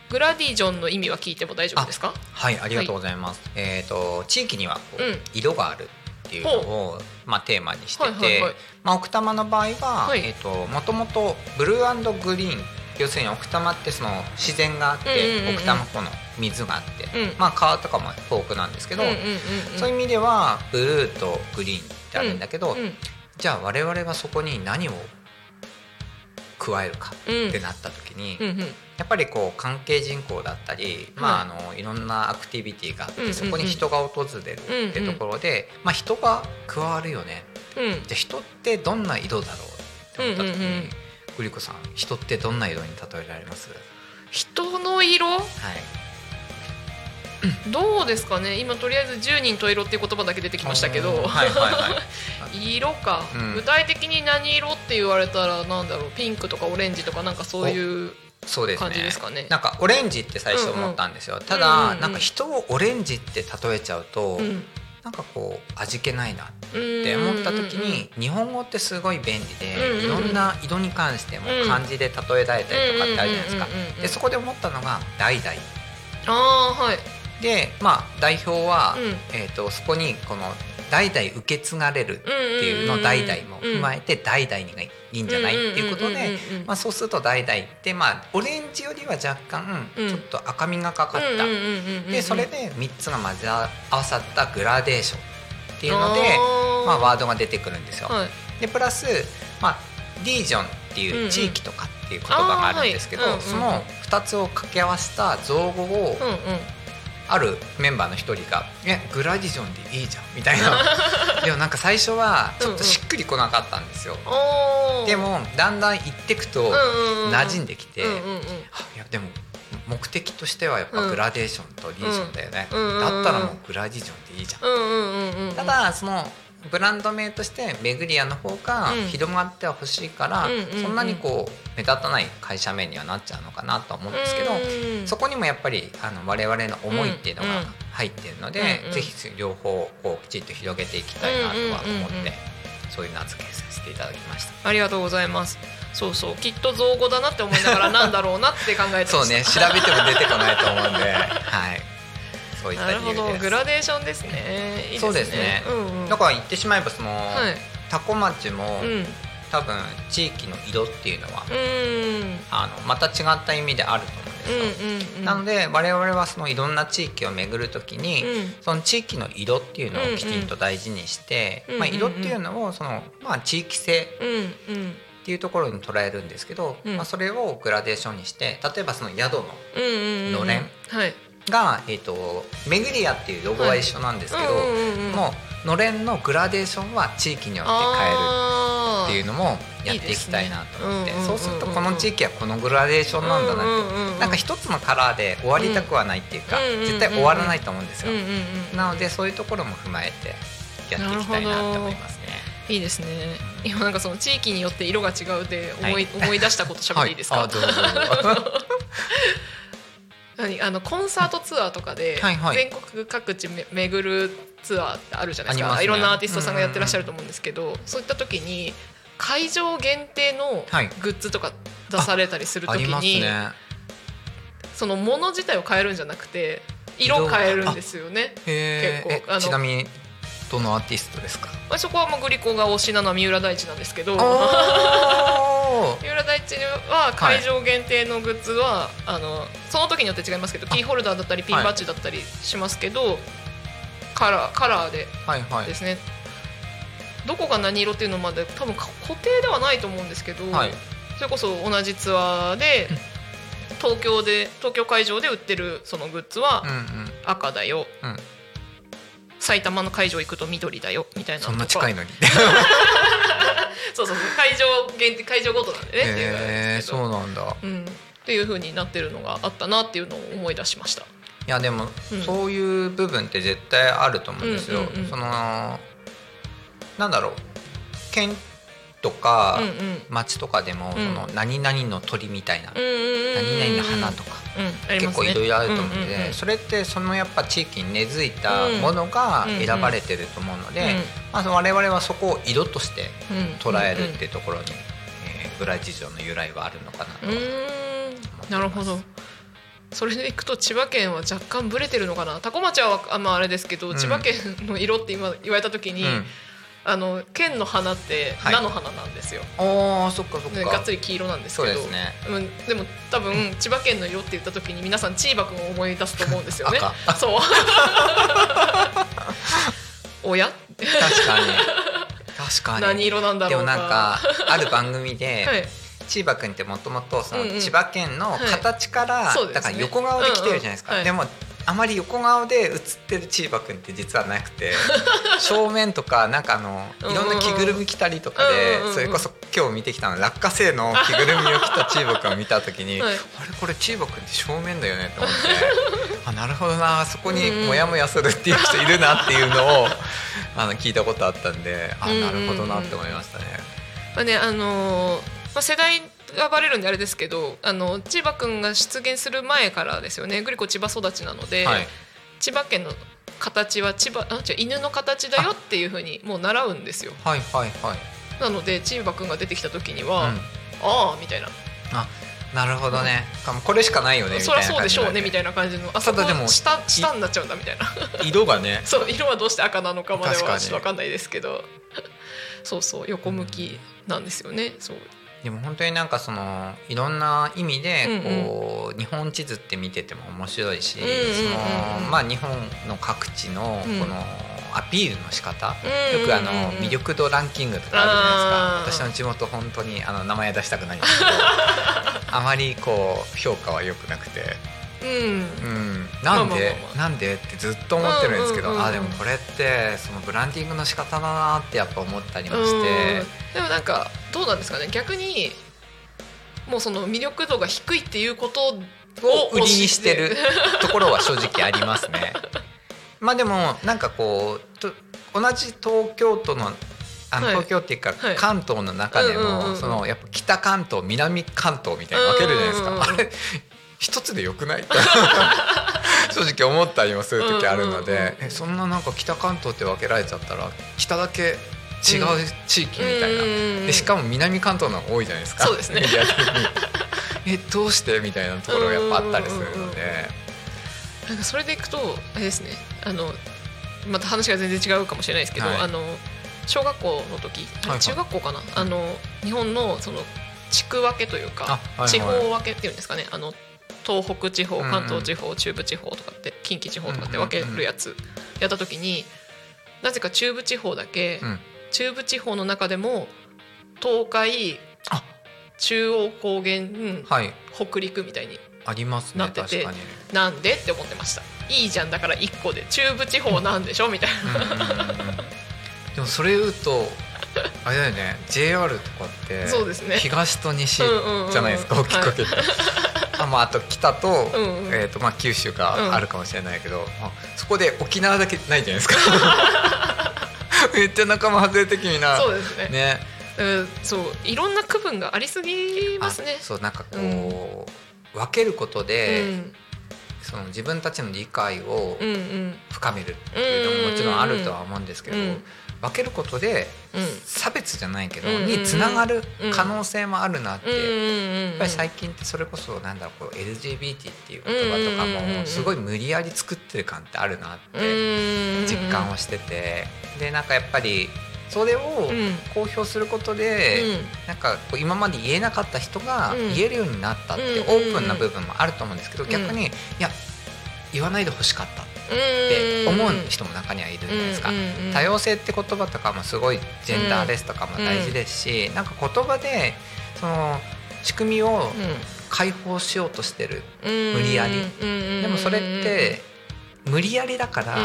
グラディジョンの意味は聞いても大丈夫ですか？はい。ありがとうございます、はい、えっ、ー、と地域にはこう、うん、色があるっっていうのを、まあ、テーマにしてて、まあ、奥多摩の場合は、はい、えーと、もともとブルーグリーン要するに奥多摩ってその自然があって、奥多摩湖の水があって、うん、まあ川とかも豊富なんですけど、そういう意味ではブルーとグリーンってあるんだけど、じゃあ我々はそこに何を加えるかってなった時に、やっぱりこう関係人口だったり、まあ、あのいろんなアクティビティがあって、そこに人が訪れるってところで、まあ、人が加わるよね、じゃあ人ってどんな色だろうって思った時に、グリコさん人ってどんな色に例えられます？人の色、はい。どうですかね？今とりあえず10人十色っていう言葉だけ出てきましたけど、はいはいはい、色か、うん、具体的に何色って言われたらなんだろう？ピンクとかオレンジとかなんかそういうそうです感じですかね。なんかオレンジって最初思ったんですよ、うんうん、ただ、うんうん、なんか人をオレンジって例えちゃうと、うん、なんかこう味気ないなって思った時に日本語ってすごい便利でいろんな色に関しても漢字で例えられたりとかってあるじゃないですか。でそこで思ったのが「代々」あはい。でまあ代表は、えー、とそこにこの代々受け継がれるっていうのを代々も踏まえて代々にがいいんじゃないっていうことで、まあ、そうすると代々ってまあオレンジよりは若干ちょっと赤みがかかったでそれで3つが混ぜ合わさったグラデーションっていうのでまあ、ワードが出てくるんですよ。でプラス、まあ、リージョンっていう地域とかっていう言葉があるんですけど、その2つを掛け合わせた造語を、あるメンバーの一人が「えグラディションでいいじゃん」みたいな。でもなんか最初はちょっとしっくりこなかったんですよ。うんうん、でもだんだん行ってくと馴染んできて、いやでも目的としてはやっぱグラデーションとリージョンだよね、だったらもうグラディションでいいじゃん。ただそのブランド名としてメグリアの方が広がってはほしいから、そんなにこう目立たない会社名にはなっちゃうのかなと思うんですけど、そこにもやっぱりあの我々の思いっていうのが入っているので、ぜひ両方こうきちっと広げていきたいなとは思って、そういう名付けさせていただきました。ありがとうございます。そうそう。きっと造語だなって思いながらなんだろうなって考えて。そうね。調べても出てこないと思うんで。はいそういったなるほどグラデーションですね。ね。そうですね、うんうん、だから言ってしまえばその、はい、多古町も、うん、多分地域の色っていうのは、うん、あのまた違った意味であると思うんですよ、うんうんうん、なので我々はそのいろんな地域を巡る時に、うん、その地域の色っていうのをきちんと大事にして、うん。うん、まあ、色っていうのをその、まあ、地域性、うんうんっていうところに捉えるんですけど、うん、まあ、それをグラデーションにして例えばその宿ののれんが、えーと、メグリアっていうロゴは一緒なんですけど、もうのれんのグラデーションは地域によって変えるっていうのもやっていきたいなと思ってそうするとこの地域はこのグラデーションなんだなって。なんか一つのカラーで終わりたくはないっていうか絶対終わらないと思うんですよ。なのでそういうところも踏まえてやっていきたいなと思いますね。いいですね。今なんかその地域によって色が違うで思い、はい、思い出したことしゃべっていいですか？はい、何？あのコンサートツアーとかで全国各地め巡るツアーってあるじゃないですか、ね、いろんなアーティストさんがやってらっしゃると思うんですけど、そういった時に会場限定のグッズとか出されたりする時に、ね、そのもの自体を変えるんじゃなくて色変えるんですよね。結構。あのちなみにどのアーティストですか、まあ、そこはもうグリコが推しなのは三浦大知なんですけど。三浦大知は会場限定のグッズは、はい、あのその時によって違いますけどキーホルダーだったりピンバッジだったりしますけど、はい、カラーカラーでですね、はい。はい、どこが何色っていうのまで多分固定ではないと思うんですけど、はい、それこそ同じツアーで東京で東京会場で売ってるそのグッズは赤だよ、うんうん埼玉の会場行くと緑だよみたいなそんな近いのに。そうそう会場限定会場ごとなんでね、えー、そうなんだ、うん、っていうふうになってるのがあったなっていうのを思い出しました。いやでも、うん、そういう部分って絶対あると思うんですよ、そのなんだろう。県とか町とかでも、その何々の鳥みたいな、何々の花とか、結構いろいろあると思うので、それってそのやっぱ地域に根付いたものが選ばれてると思うので、まあ、我々はそこを色として捉えるっていうところに、えー、グラ事情の由来はあるのかなとなるほど。それでいくと千葉県は若干ブレてるのかな。多古町はあ,、まあ、あれですけど、うん。千葉県の色って今言われた時に、うんあの県の花ってはい。菜の花なんですよ、ああそっかそっか。でがっつり黄色なんですけど。そうですね。うん、でも多分千葉県の色って言った時に皆さんチーバくんを思い出すと思うんですよね。赤そう。おや？確かに。確かに。何色なんだでもろうか。なんかある番組で、はい。千葉君ってもともとその千葉県の形から、だから横顔で来てるじゃないですか、でもあまり横顔で写ってる千葉君って実はなくて 正面とかなんかあのいろんな着ぐるみ着たりとかで、うんうんうん。それこそ今日見てきたの。落花生の着ぐるみを着た千葉君を見た時に、はい。あれこれ千葉君って正面だよねと思って。あなるほどなそこにモヤモヤするっていう人いるなっていうのをあの聞いたことあったんであなるほどなって思いましたね。まあねあのーまあ、世代がバレるんであれですけどあの千葉くんが出現する前からですよね。グリコ千葉育ちなので、はい。千葉県の形は千葉あ違う犬の形だよっていうふうにもう習うんですよ。はいはいはい。なので千葉くんが出てきた時には、うん。ああみたいな。あなるほどね、これしかないよねみそりゃそうでしょうねみたいいな感じの。あそこただでも下下になっちゃうんだみたいな。な色がね。そう色はどうして赤なのかまではちょっと分かんないですけど。そうそう横向きなんですよね。そうでも本当になんかそのいろんな意味でうんうん。こう、日本地図って見てても面白いし、うんうんうんうん。そのまあ日本の各地のうん。このアピールの仕方、うんよくあの魅力度ランキングとかあるじゃないですか。私の地元本当にあの名前は出したくないんですけど あまりこう評価は良くなくて。うん。うん、なんで、なんで？ってずっと思ってるんですけど、あでもこれってそのブランディングの仕方だなってやっぱ思ったりもして、うん。でもなんかどうなんですかね？逆にもうその魅力度が低いっていうことをを売りにしてる ところは正直ありますね。まあでもなんかこうと同じ東京都のあのはい。東京っていうかはい。関東の中でもそのやっぱ北関東南関東みたいに分けるじゃないですか。あれ一つでよくない？正直思ったりもする時あるのうんうんうんでえそんななんか北関東って分けられちゃったら北だけ違う地域みたいな。でしかも南関東の方が多いじゃないですか。そうですね。えどうしてみたいなところがやっぱあったりするので。なんかそれでいくとあれですね。あのまた話が全然違うかもしれないですけど、はい。あの小学校の時、はいはい。中学校かな？あの日本のその地区分けというか、あはいはい。地方分けっていうんですかね。あの東北地方関東地方、中部地方とかって近畿地方とかって分けるやつやった時になぜか中部地方だけ、うん。中部地方の中でも東海あ。中央高原、はい。北陸みたいにありますなっててね。なんでって思ってました。いいじゃんだから1個で中部地方なんでしょ？みたいな。でもそれ言うとあれだよね JR とかってそうですね。東と西じゃないですか大きく分けて。あまあ、あと北と,、うんうん。えーとまあ、九州があるかもしれないけど、まあそこで沖縄だけないじゃないですか。めっちゃ仲間外れ的にな。そうですね。ね。うんそう。いろんな区分がありすぎますね。あそうなんかこう、分けることうで、ん。その自分たちの理解をうんうん。深めるっていうのももちろんあるとは思うんですけど、うん分けることでうん。差別じゃないけど、につながる可能性もあるなって、やうんっぱり最近ってそれこそなんだろうこう LGBT っていう言葉とかもすごい無理やり作ってる感ってあるなってうん実感をしてて。でなんかやっぱりそれをうん。公表することで、うん。なんかこう今まで言えなかった人がうん。言えるようになったってうんオープンな部分もあると思うんですけど、逆にいや言わないでほしかったって思う人も中にはいるじゃないですか。多様性って言葉とかもすごいジェンダーレスとかも大事ですし、なんか言葉でその仕組みを解放しようとしてる、うん無理やりでもそれって無理やりだから、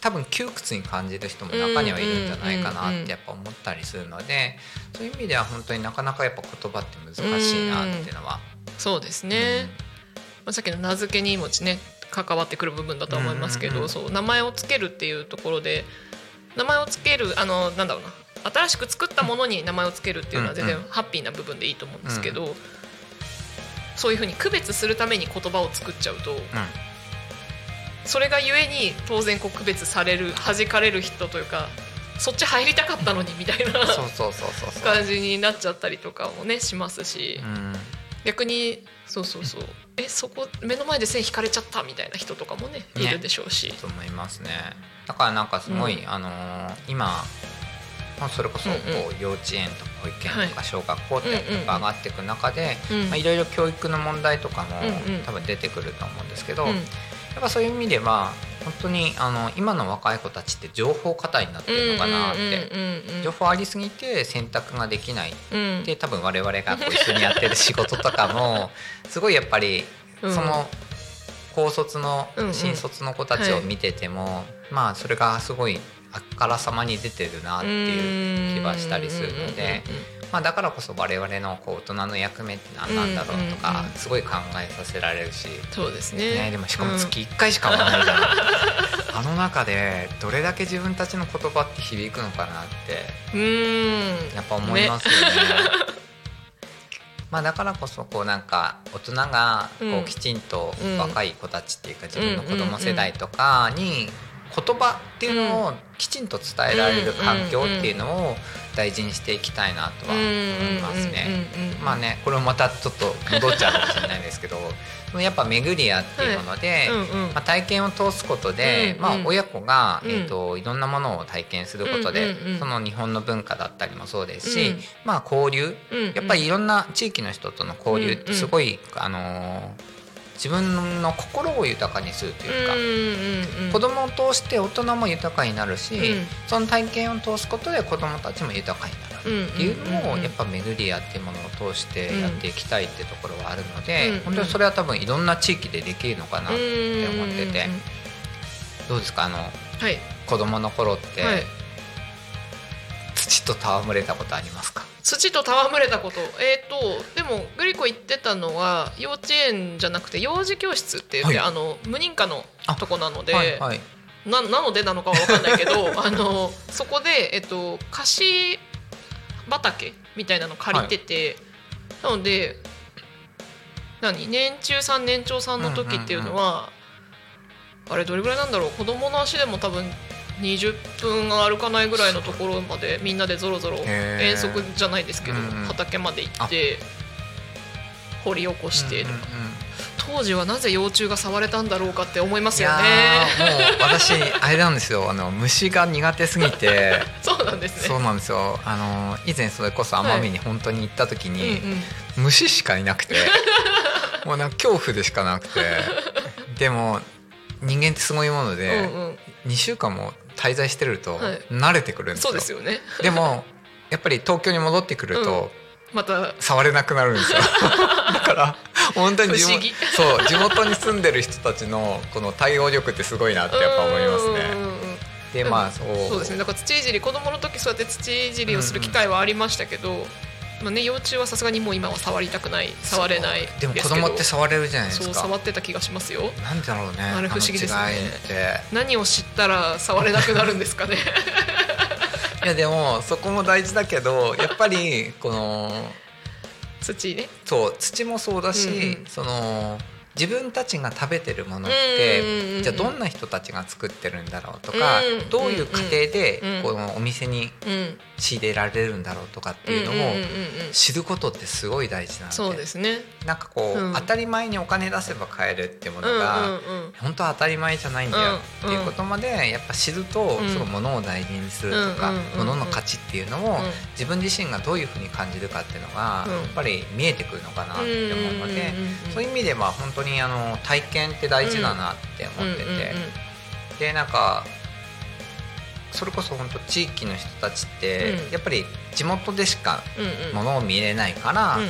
多分窮屈に感じる人も中にはいるんじゃないかなってやっぱ思ったりするのでそういう意味では本当になかなかやっぱ言葉って難しいなっていうのは。そうですね、まあ、さっきの名付けにもね関わってくる部分だとは思いますけど、うんうんうんそう名前をつけるっていうところで名前をつけるあのなんだろうな新しく作ったものに名前をつけるっていうのは全然うんハッピーな部分でいいと思うんですけど、そういうふうに区別するために言葉を作っちゃうとうんそれがゆえに当然こう区別される弾かれる人というかそっち入りたかったのにみたいな。感じになっちゃったりとかもねしますしう。ん逆にそうそうそう。えそこ目の前で線引かれちゃったみたいな人とかもねいるでしょうし、と思いますね。だからなんかすごい、うん。あのー今まあそれこそこう幼稚園とか保育園はい。とか小学校ってやっぱ上がっていく中で、いろいろ教育の問題とかも多分出てくると思うんですけど、うん。やっぱそういう意味では本当にあの今の若い子たちって情報過多になってるのかなって、うんうんうん情報ありすぎて選択ができない。うん。で多分我々がこう一緒にやってる仕事とかも すごいやっぱりうん。その高卒のうんうん。新卒の子たちを見てても、まあそれがすごいあからさまに出てるなっていう気はしたりするので、まあ、だからこそ我々のこう大人の役目って何なんだろうとかうんすごい考えさせられるし。そうですね。ね、でもしかも月1回しか会わないじゃん、あの中でどれだけ自分たちの言葉って響くのかなってうん。うんやっぱ思いますよね。まあだからこそこうなんか大人がこうきちんとうん若い子たちっていうか自分の子供世代とかに言葉っていうのをきちんと伝えられる環境っていうのを大事にしていきたいなとは思いますね。まあねこれもまたちょっと戻っちゃうかもしれないですけど やっぱ巡り合っていうもので、うんうん。まあ、体験を通すことで、うんまあ、親子が、うん。えー、といろんなものを体験することで、うんうんうん。その日本の文化だったりもそうですし、うん。まあ、交流。うんうん。やっぱりいろんな地域の人との交流ってすごい、あのー自分の心を豊かにするというか、うん子供を通して大人も豊かになるし、うん。その体験を通すことで子供たちも豊かになる。っていうのをうんうん。うんやっぱ巡り合っていうものを通してやっていきたいってところはあるので、うん本当にそれは多分いろんな地域でできるのかなって思ってて、どうですか？あのはい。子供の頃ってはい。土と戯れたことありますか、土と戯れたこと。えっ、とでもグリコ言ってたのは幼稚園じゃなくて幼児教室って言って、はい。あの無認可のとこなので、はいはい。ななのでなのかは分かんないけど あのそこで、えっと、貸し畑みたいなの借りてて、なので何年中さん年長さんの時っていうのは、あれどれぐらいなんだろう。子供の足でも多分20分歩かないぐらいのところまでみんなでぞろぞろ遠足じゃないですけど、畑まで行って掘り起こしてとか、当時はなぜ幼虫が触れたんだろうかって思いますよね。ーもう私あれなんですよ。あの虫が苦手すぎて。そうなんですね。そうなんですよ。あの以前それこそ奄美に本当に行った時うんに、うん。虫しかいなくて。もうなんか恐怖でしかなくて。でも人間ってすごいもので、うんうん。2週間も滞在してるとはい。慣れてくるんですよ,、そうですよね。でもやっぱり東京に戻ってくると、また。触れなくなるんですよ。だから本当に地元そう地元に住んでる人たちのこの対応力ってすごいなってやっぱ思いますね。うんうんうん。でまあそう。そうですね。だから土いじり子供の時そうやって土いじりをする機会はありましたけど、まあね幼虫はさすがにもう今は触りたくない触れないでも子供って触れるじゃないですそうか触ってた気がしますよ。なんだろうね。あれ不思議ですね。何を知ったら触れなくなるんですかね。いやでもそこも大事だけどやっぱりこの土ね。そう土もそうだし、うんうん。その自分たちが食べてるものって、じゃあどんな人たちが作ってるんだろうとか、うんどういう過程でうん。このお店にうん。仕入れられるんだろうとかっていうのをんんんうん。知ることってすごい大事なので。そうですね。なんかこう、うん。当たり前にお金出せば買えるってものうんが。本当は当たり前じゃないんだようんっていうことまでやっぱ知ると、うん。その物を大事にするとか、物の価値っていうのを、うん。自分自身がどういうふうに感じるかっていうのが、うん。やっぱり見えてくるのかなって思うので、そういう意味では本当にあの体験って大事だなって思ってて、うんうんうん。でなんかそれこそ本当地域の人たちって、うん。やっぱり地元でしかうんうん。物を見れないから、うん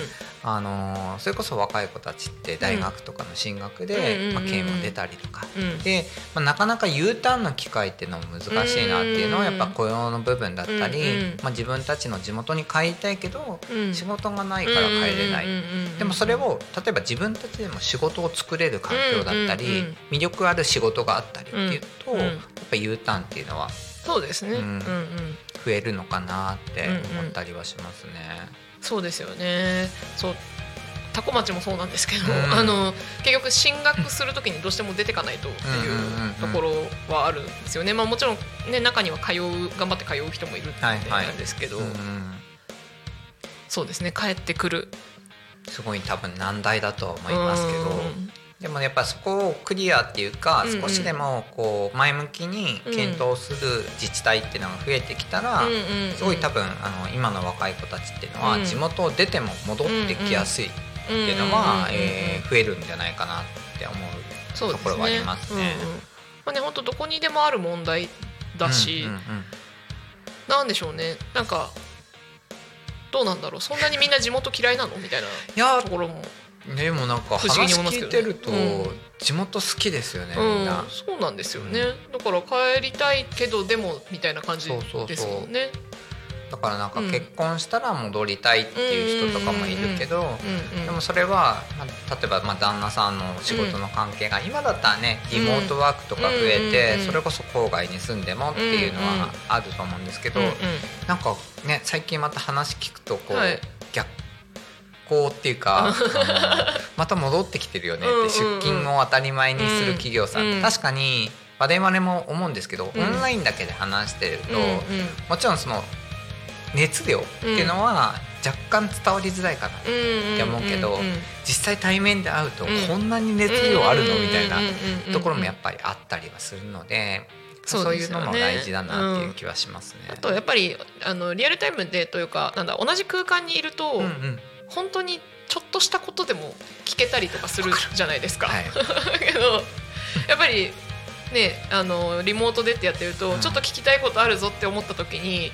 あのそれこそ若い子たちって大学とかの進学で、うんまあ、県を出たりとか、うん。で、まあ、なかなか U ターンの機会っていうのも難しいなっていうのはやっぱ雇用の部分だったり、まあ、自分たちの地元に帰りたいけど、うん。仕事がないから帰れない、でもそれを例えば自分たちでも仕事を作れる環境だったり、魅力ある仕事があったりっていうと、やっぱ U ターンっていうのはそうですね。うん。増えるのかなって思ったりはしますね。そうですよね。そう。多古町もそうなんですけど、うん。あの結局進学するときにどうしても出てかないとってうんうんうんいううん。ところはあるんですよね。まあもちろんね中には通う頑張って通う人もいるなんですけど、うんうん。そうですね帰ってくる。すごい多分難題だとは思いますけど、でもやっぱそこをクリアっていうか、うんうん。少しでもこう前向きに検討する自治体っていうのが増えてきたら、すごい多分あの今の若い子たちっていうのは、うん。地元を出ても戻ってきやすいっていうのはえー増えるんじゃないかなって思うところはありますね。うんうん。まあね本当どこにでもある問題だし、うんうんうん。なんでしょうね。なんかどうなんだろう。そんなにみんな地元嫌いなの？みたいないやところも、でもなんか話聞いてるとうん。地元好きですよね、うみんな。ん、。そうなんですよね、だから帰りたいけどでもみたいな感じそうそうそう。ですもんねだからなんかうん。結婚したら戻りたいっていう人とかもいるけど、でもそれは、まあ、例えばまあ旦那さんの仕事の関係が、今だったらねリモートワークとか増えて、うんそれこそ郊外に住んでもっていうのはあると思うんですけど、なんかね最近また話聞くとこう、はい。逆行っていうか また戻ってきてるよねって、うんうんうん。出勤を当たり前にする企業さんって、うん確かに我々も思うんですけど、うん。オンラインだけで話してると、うんうん。もちろんその熱量っていうのは若干伝わりづらいかな、って思うけど実際対面で会うとうん。こんなに熱量あるのみたいなうんうんうんうんところもやっぱりあったりはするので。そういうのも大事だなっていう気はしますね。あとやっぱりあのリアルタイムでというかなんだ同じ空間にいると、うんうん本当にちょっとしたことでも聞けたりとかするじゃないですか。はいだ けどやっぱりねあのリモートでってやってると、うんちょっと聞きたいことあるぞって思った時に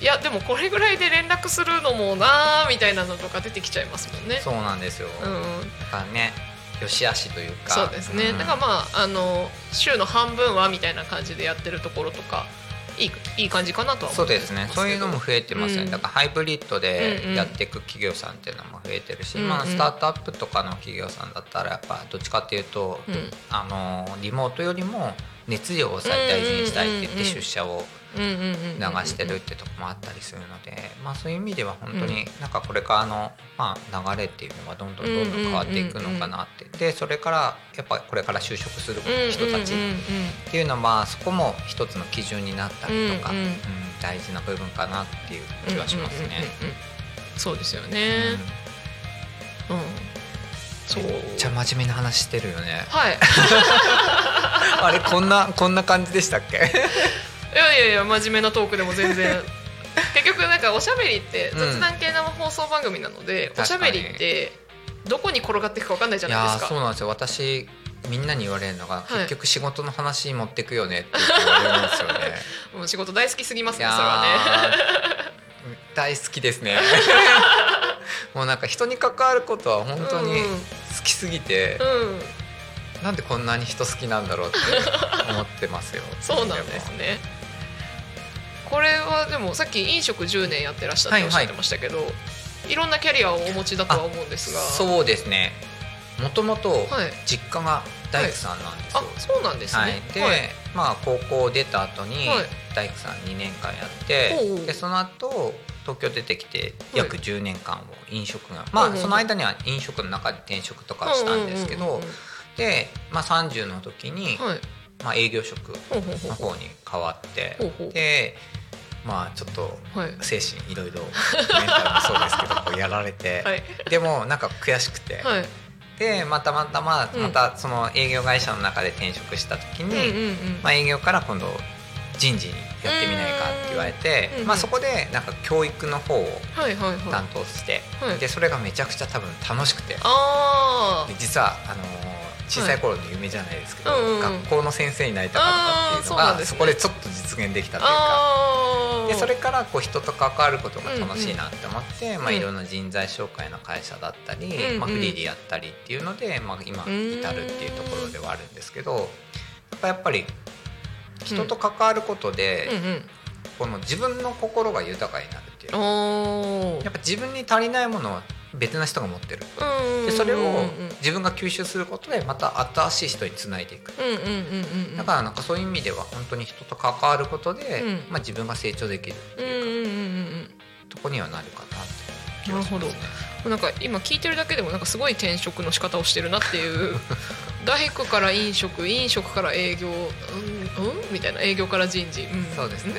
いやでもこれぐらいで連絡するのもなーみたいなのとか出てきちゃいますもんね。そうなんですよ。うんだからね、良し悪しというか。そうですね、んだからまああの週の半分はみたいな感じでやってるところとかいいいい感じかなとはそうですね。そういうのも増えてますね。うん。だからハイブリッドでやっていく企業さんっていうのも増えてるし、うんうん今のスタートアップとかの企業さんだったらやっぱどっちかっていうと、うん。あのリモートよりも熱量を最大事にしたいって言って出社を流してるってとこもあったりするので、まあそういう意味では本当になんかこれからのまあ流れっていうのがどんどんどんどん変わっていくのかなって。でそれからやっぱこれから就職する人たち。っていうのはまあそこも一つの基準になったりとか、うんうんうん大事な部分かなっていう気はしますね。うんうんうんうんそうですよね。うん。そう。めっちゃ真面目な話してるよね。はい。あれこんなこんな感じでしたっけ？いやいやいや真面目なトークでも全然。結局なんかおしゃべりって雑談系の放送番組なので、うんおしゃべりってどこに転がっていくかわかんないじゃいないですか。そうなんですよ。私みんなに言われるのが、い結局仕事の話に持ってくよねって言われるんですよね。もう仕事大好きすぎますね。それはね。ー 大好きですね。もうなんか人に関わることは本当にうん好きすぎて、うん。なんでこんなに人好きなんだろうって思ってますよ。そうなんですね。これはでもさっき飲食10年やってらっしゃっておっしゃってましたけど、いろんなキャリアをお持ちだとは思うんですが。そうですね。もともとはい。実家が大工さんなんですよ。あ、そうなんですね。はい、で、はいまあ高校出た後にはい大工さん2年間やって、でその後東京出てきて約10年間を飲食が、まあその間には飲食の中で転職とかしたんですけど、で、まあ、30の時に、はい。まあ、営業職の方に変わってでまあちょっとはい。精神いろいろメンタルもそうですけどこうやられて、はい。でもなんか悔しくて、はい。でまたまたまあうんまたその営業会社の中で転職した時に、うんうんうん。まあ、営業から今度人事にやってみないかって言われてうん、まあ、そこでなんか教育の方をはいはいはい。担当して、はいでそれがめちゃくちゃ多分楽しくて実はあのー小さい頃の夢じゃないですけど、はいうんうん学校の先生になりたかったっていうのがねそこでちょっと実現できたというか。でそれからこう人と関わることが楽しいなって思って、まあ、うんいろんな人材紹介の会社だったり、まあ、フリーでやったりっていうので、まあ、今うん。至るっていうところではあるんですけどやっぱやっぱり人と関わることで。この自分の心が豊かになるっていうやっ。ぱ自分に足りないものは別な人が持ってるうんでそれを自分が吸収することでまた新しい人につないでいく。だからなんかそういう意味では本当に人と関わることで、うんまあ、自分が成長できるっていうか、とこにはなるかなって気がしますね。うん。なんか今聞いてるだけでもなんかすごい転職の仕方をしてるなっていう 大工から飲食飲食から営業うんうん？みたいな。営業から人事、うん、そうですね。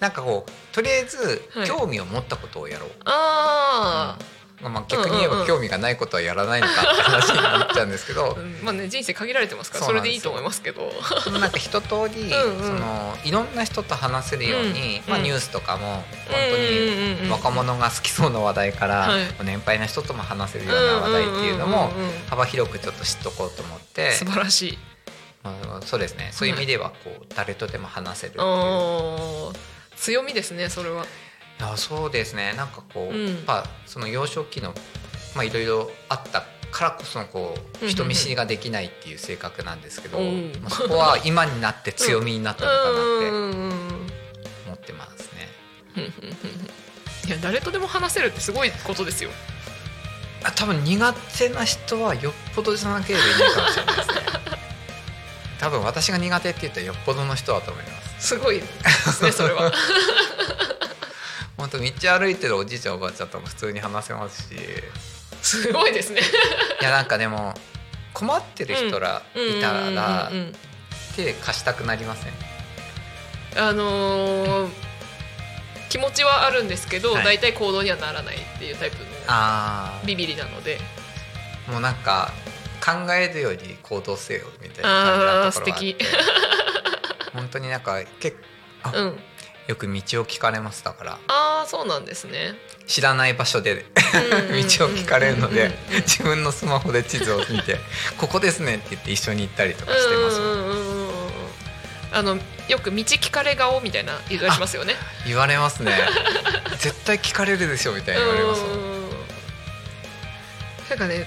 な。なんかこうとりあえずはい。興味を持ったことをやろう、ああ、まあ、逆に言えば興味がないことはやらないのかって話になっちゃうんですけど、まあね人生限られてますからそれでいいと思いますけど。なんか一通りそのいろんな人と話せるように、まあ、ニュースとかも本当に若者が好きそうな話題から、年配の人とも話せるような話題っていうのも幅広くちょっと知っとこうと思って。素晴らしい、まあ、そうですね。そういう意味ではこう誰とでも話せるっていう。強みですねそれは。いやそうですねなんかこう、うん、やっぱその幼少期のまあいろいろあったからこそのこう人見知りができないっていう性格なんですけど、まあ、そこは今になって強みになったのかなって思ってますね。いや誰とでも話せるってすごいことですよ。あ多分苦手な人はよっぽどじゃなければいないかもしれないですね。多分私が苦手って言ったらよっぽどの人だと思います。すごいですねそれは。本当道歩いてるおじいちゃんおばあちゃんとも普通に話せますし。すごいですね。いやなんかでも困ってる人らいたら手貸したくなりません？あのー、気持ちはあるんですけど、はい、大体行動にはならないっていうタイプのビビりなので。もうなんか考えるより行動せよみたいな感じなところがあって。本当になんか結構、うん、よく道を聞かれますだから。ああそうなんですね。知らない場所で道を聞かれるので自分のスマホで地図を見て「ここですね」って言って一緒に行ったりとかしてます。あのよく道聞かれ顔みたいな言われますよね。言われますね。絶対聞かれるでしょみたいな言われますなんかね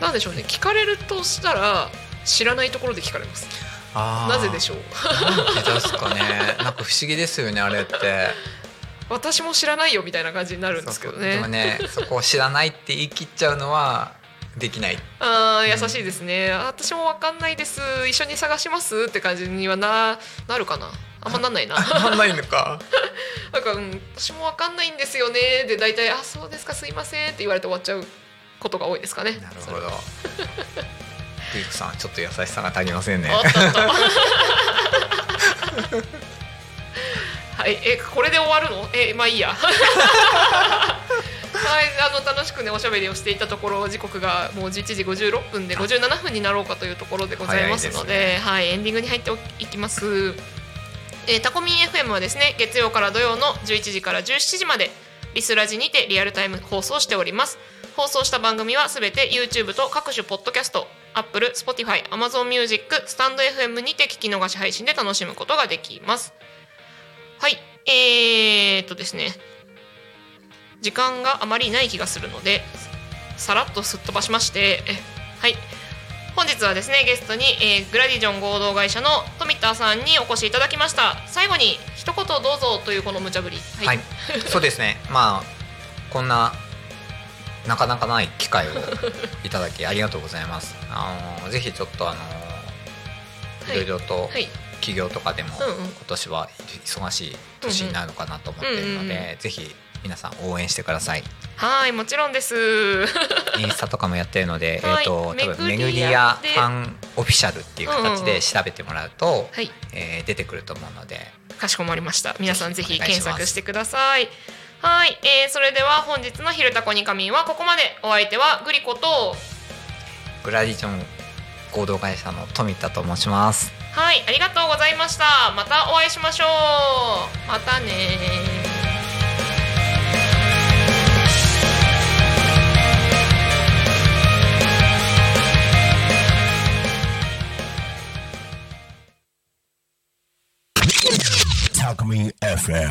なんでしょうね。聞かれるとしたら知らないところで聞かれますなぜでしょう？なんでですかね。なんか不思議ですよねあれって。私も知らないよみたいな感じになるんですけどね。でもねそこを知らないって言い切っちゃうのはできない。ああ優しいですね、うん、私も分かんないです。一緒に探しますって感じにはななるかな？あんまなんないな。あんないのか。なんか、うん、私も分かんないんですよね。で大体あそうですかすいませんって言われて終わっちゃうことが多いですかね。なるほど。ピークさんちょっと優しさが足りませんね。はいえこれで終わるの？えまあいいや。はいあの楽しくねおしゃべりをしていたところ時刻がもう11時56分で57分になろうかというところでございますので、ね、はいエンディングに入っていきます。えー、タコミン FM はですね月曜から土曜の11時から17時までリスラジにてリアルタイム放送しております放送した番組はすべて YouTube と各種ポッドキャスト Apple、Spotify、Amazon Music、スタンド FM にて聞き逃し配信で楽しむことができます。はい、えー、っとですね、時間があまりない気がするので、さらっとすっ飛ばしまして、はい、本日はですね、ゲストに、えー、グラディジョン合同会社の富田さんにお越しいただきました。最後に一言どうぞというこの無茶ぶり。はい、はい、そうですね。まあこんななかなかない機会をいただきありがとうございます。あのぜひちょっとあの、い、ろいろと企業とかでも今年は忙しい年になるのかなと思っているので、ぜひ皆さん応援してください。はいもちろんです。インスタとかもやってるので、えっ、と多分めぐりやファンオフィシャルっていう形で調べてもらうと、はい、えー、出てくると思うので。かしこまりました。皆さんぜひ検索してください。はい、えー、それでは本日の「昼タコに仮眠」はここまで。お相手はグリコとグラディジョン合同会社の富田と申します。はいありがとうございました。またお会いしましょう。またね FM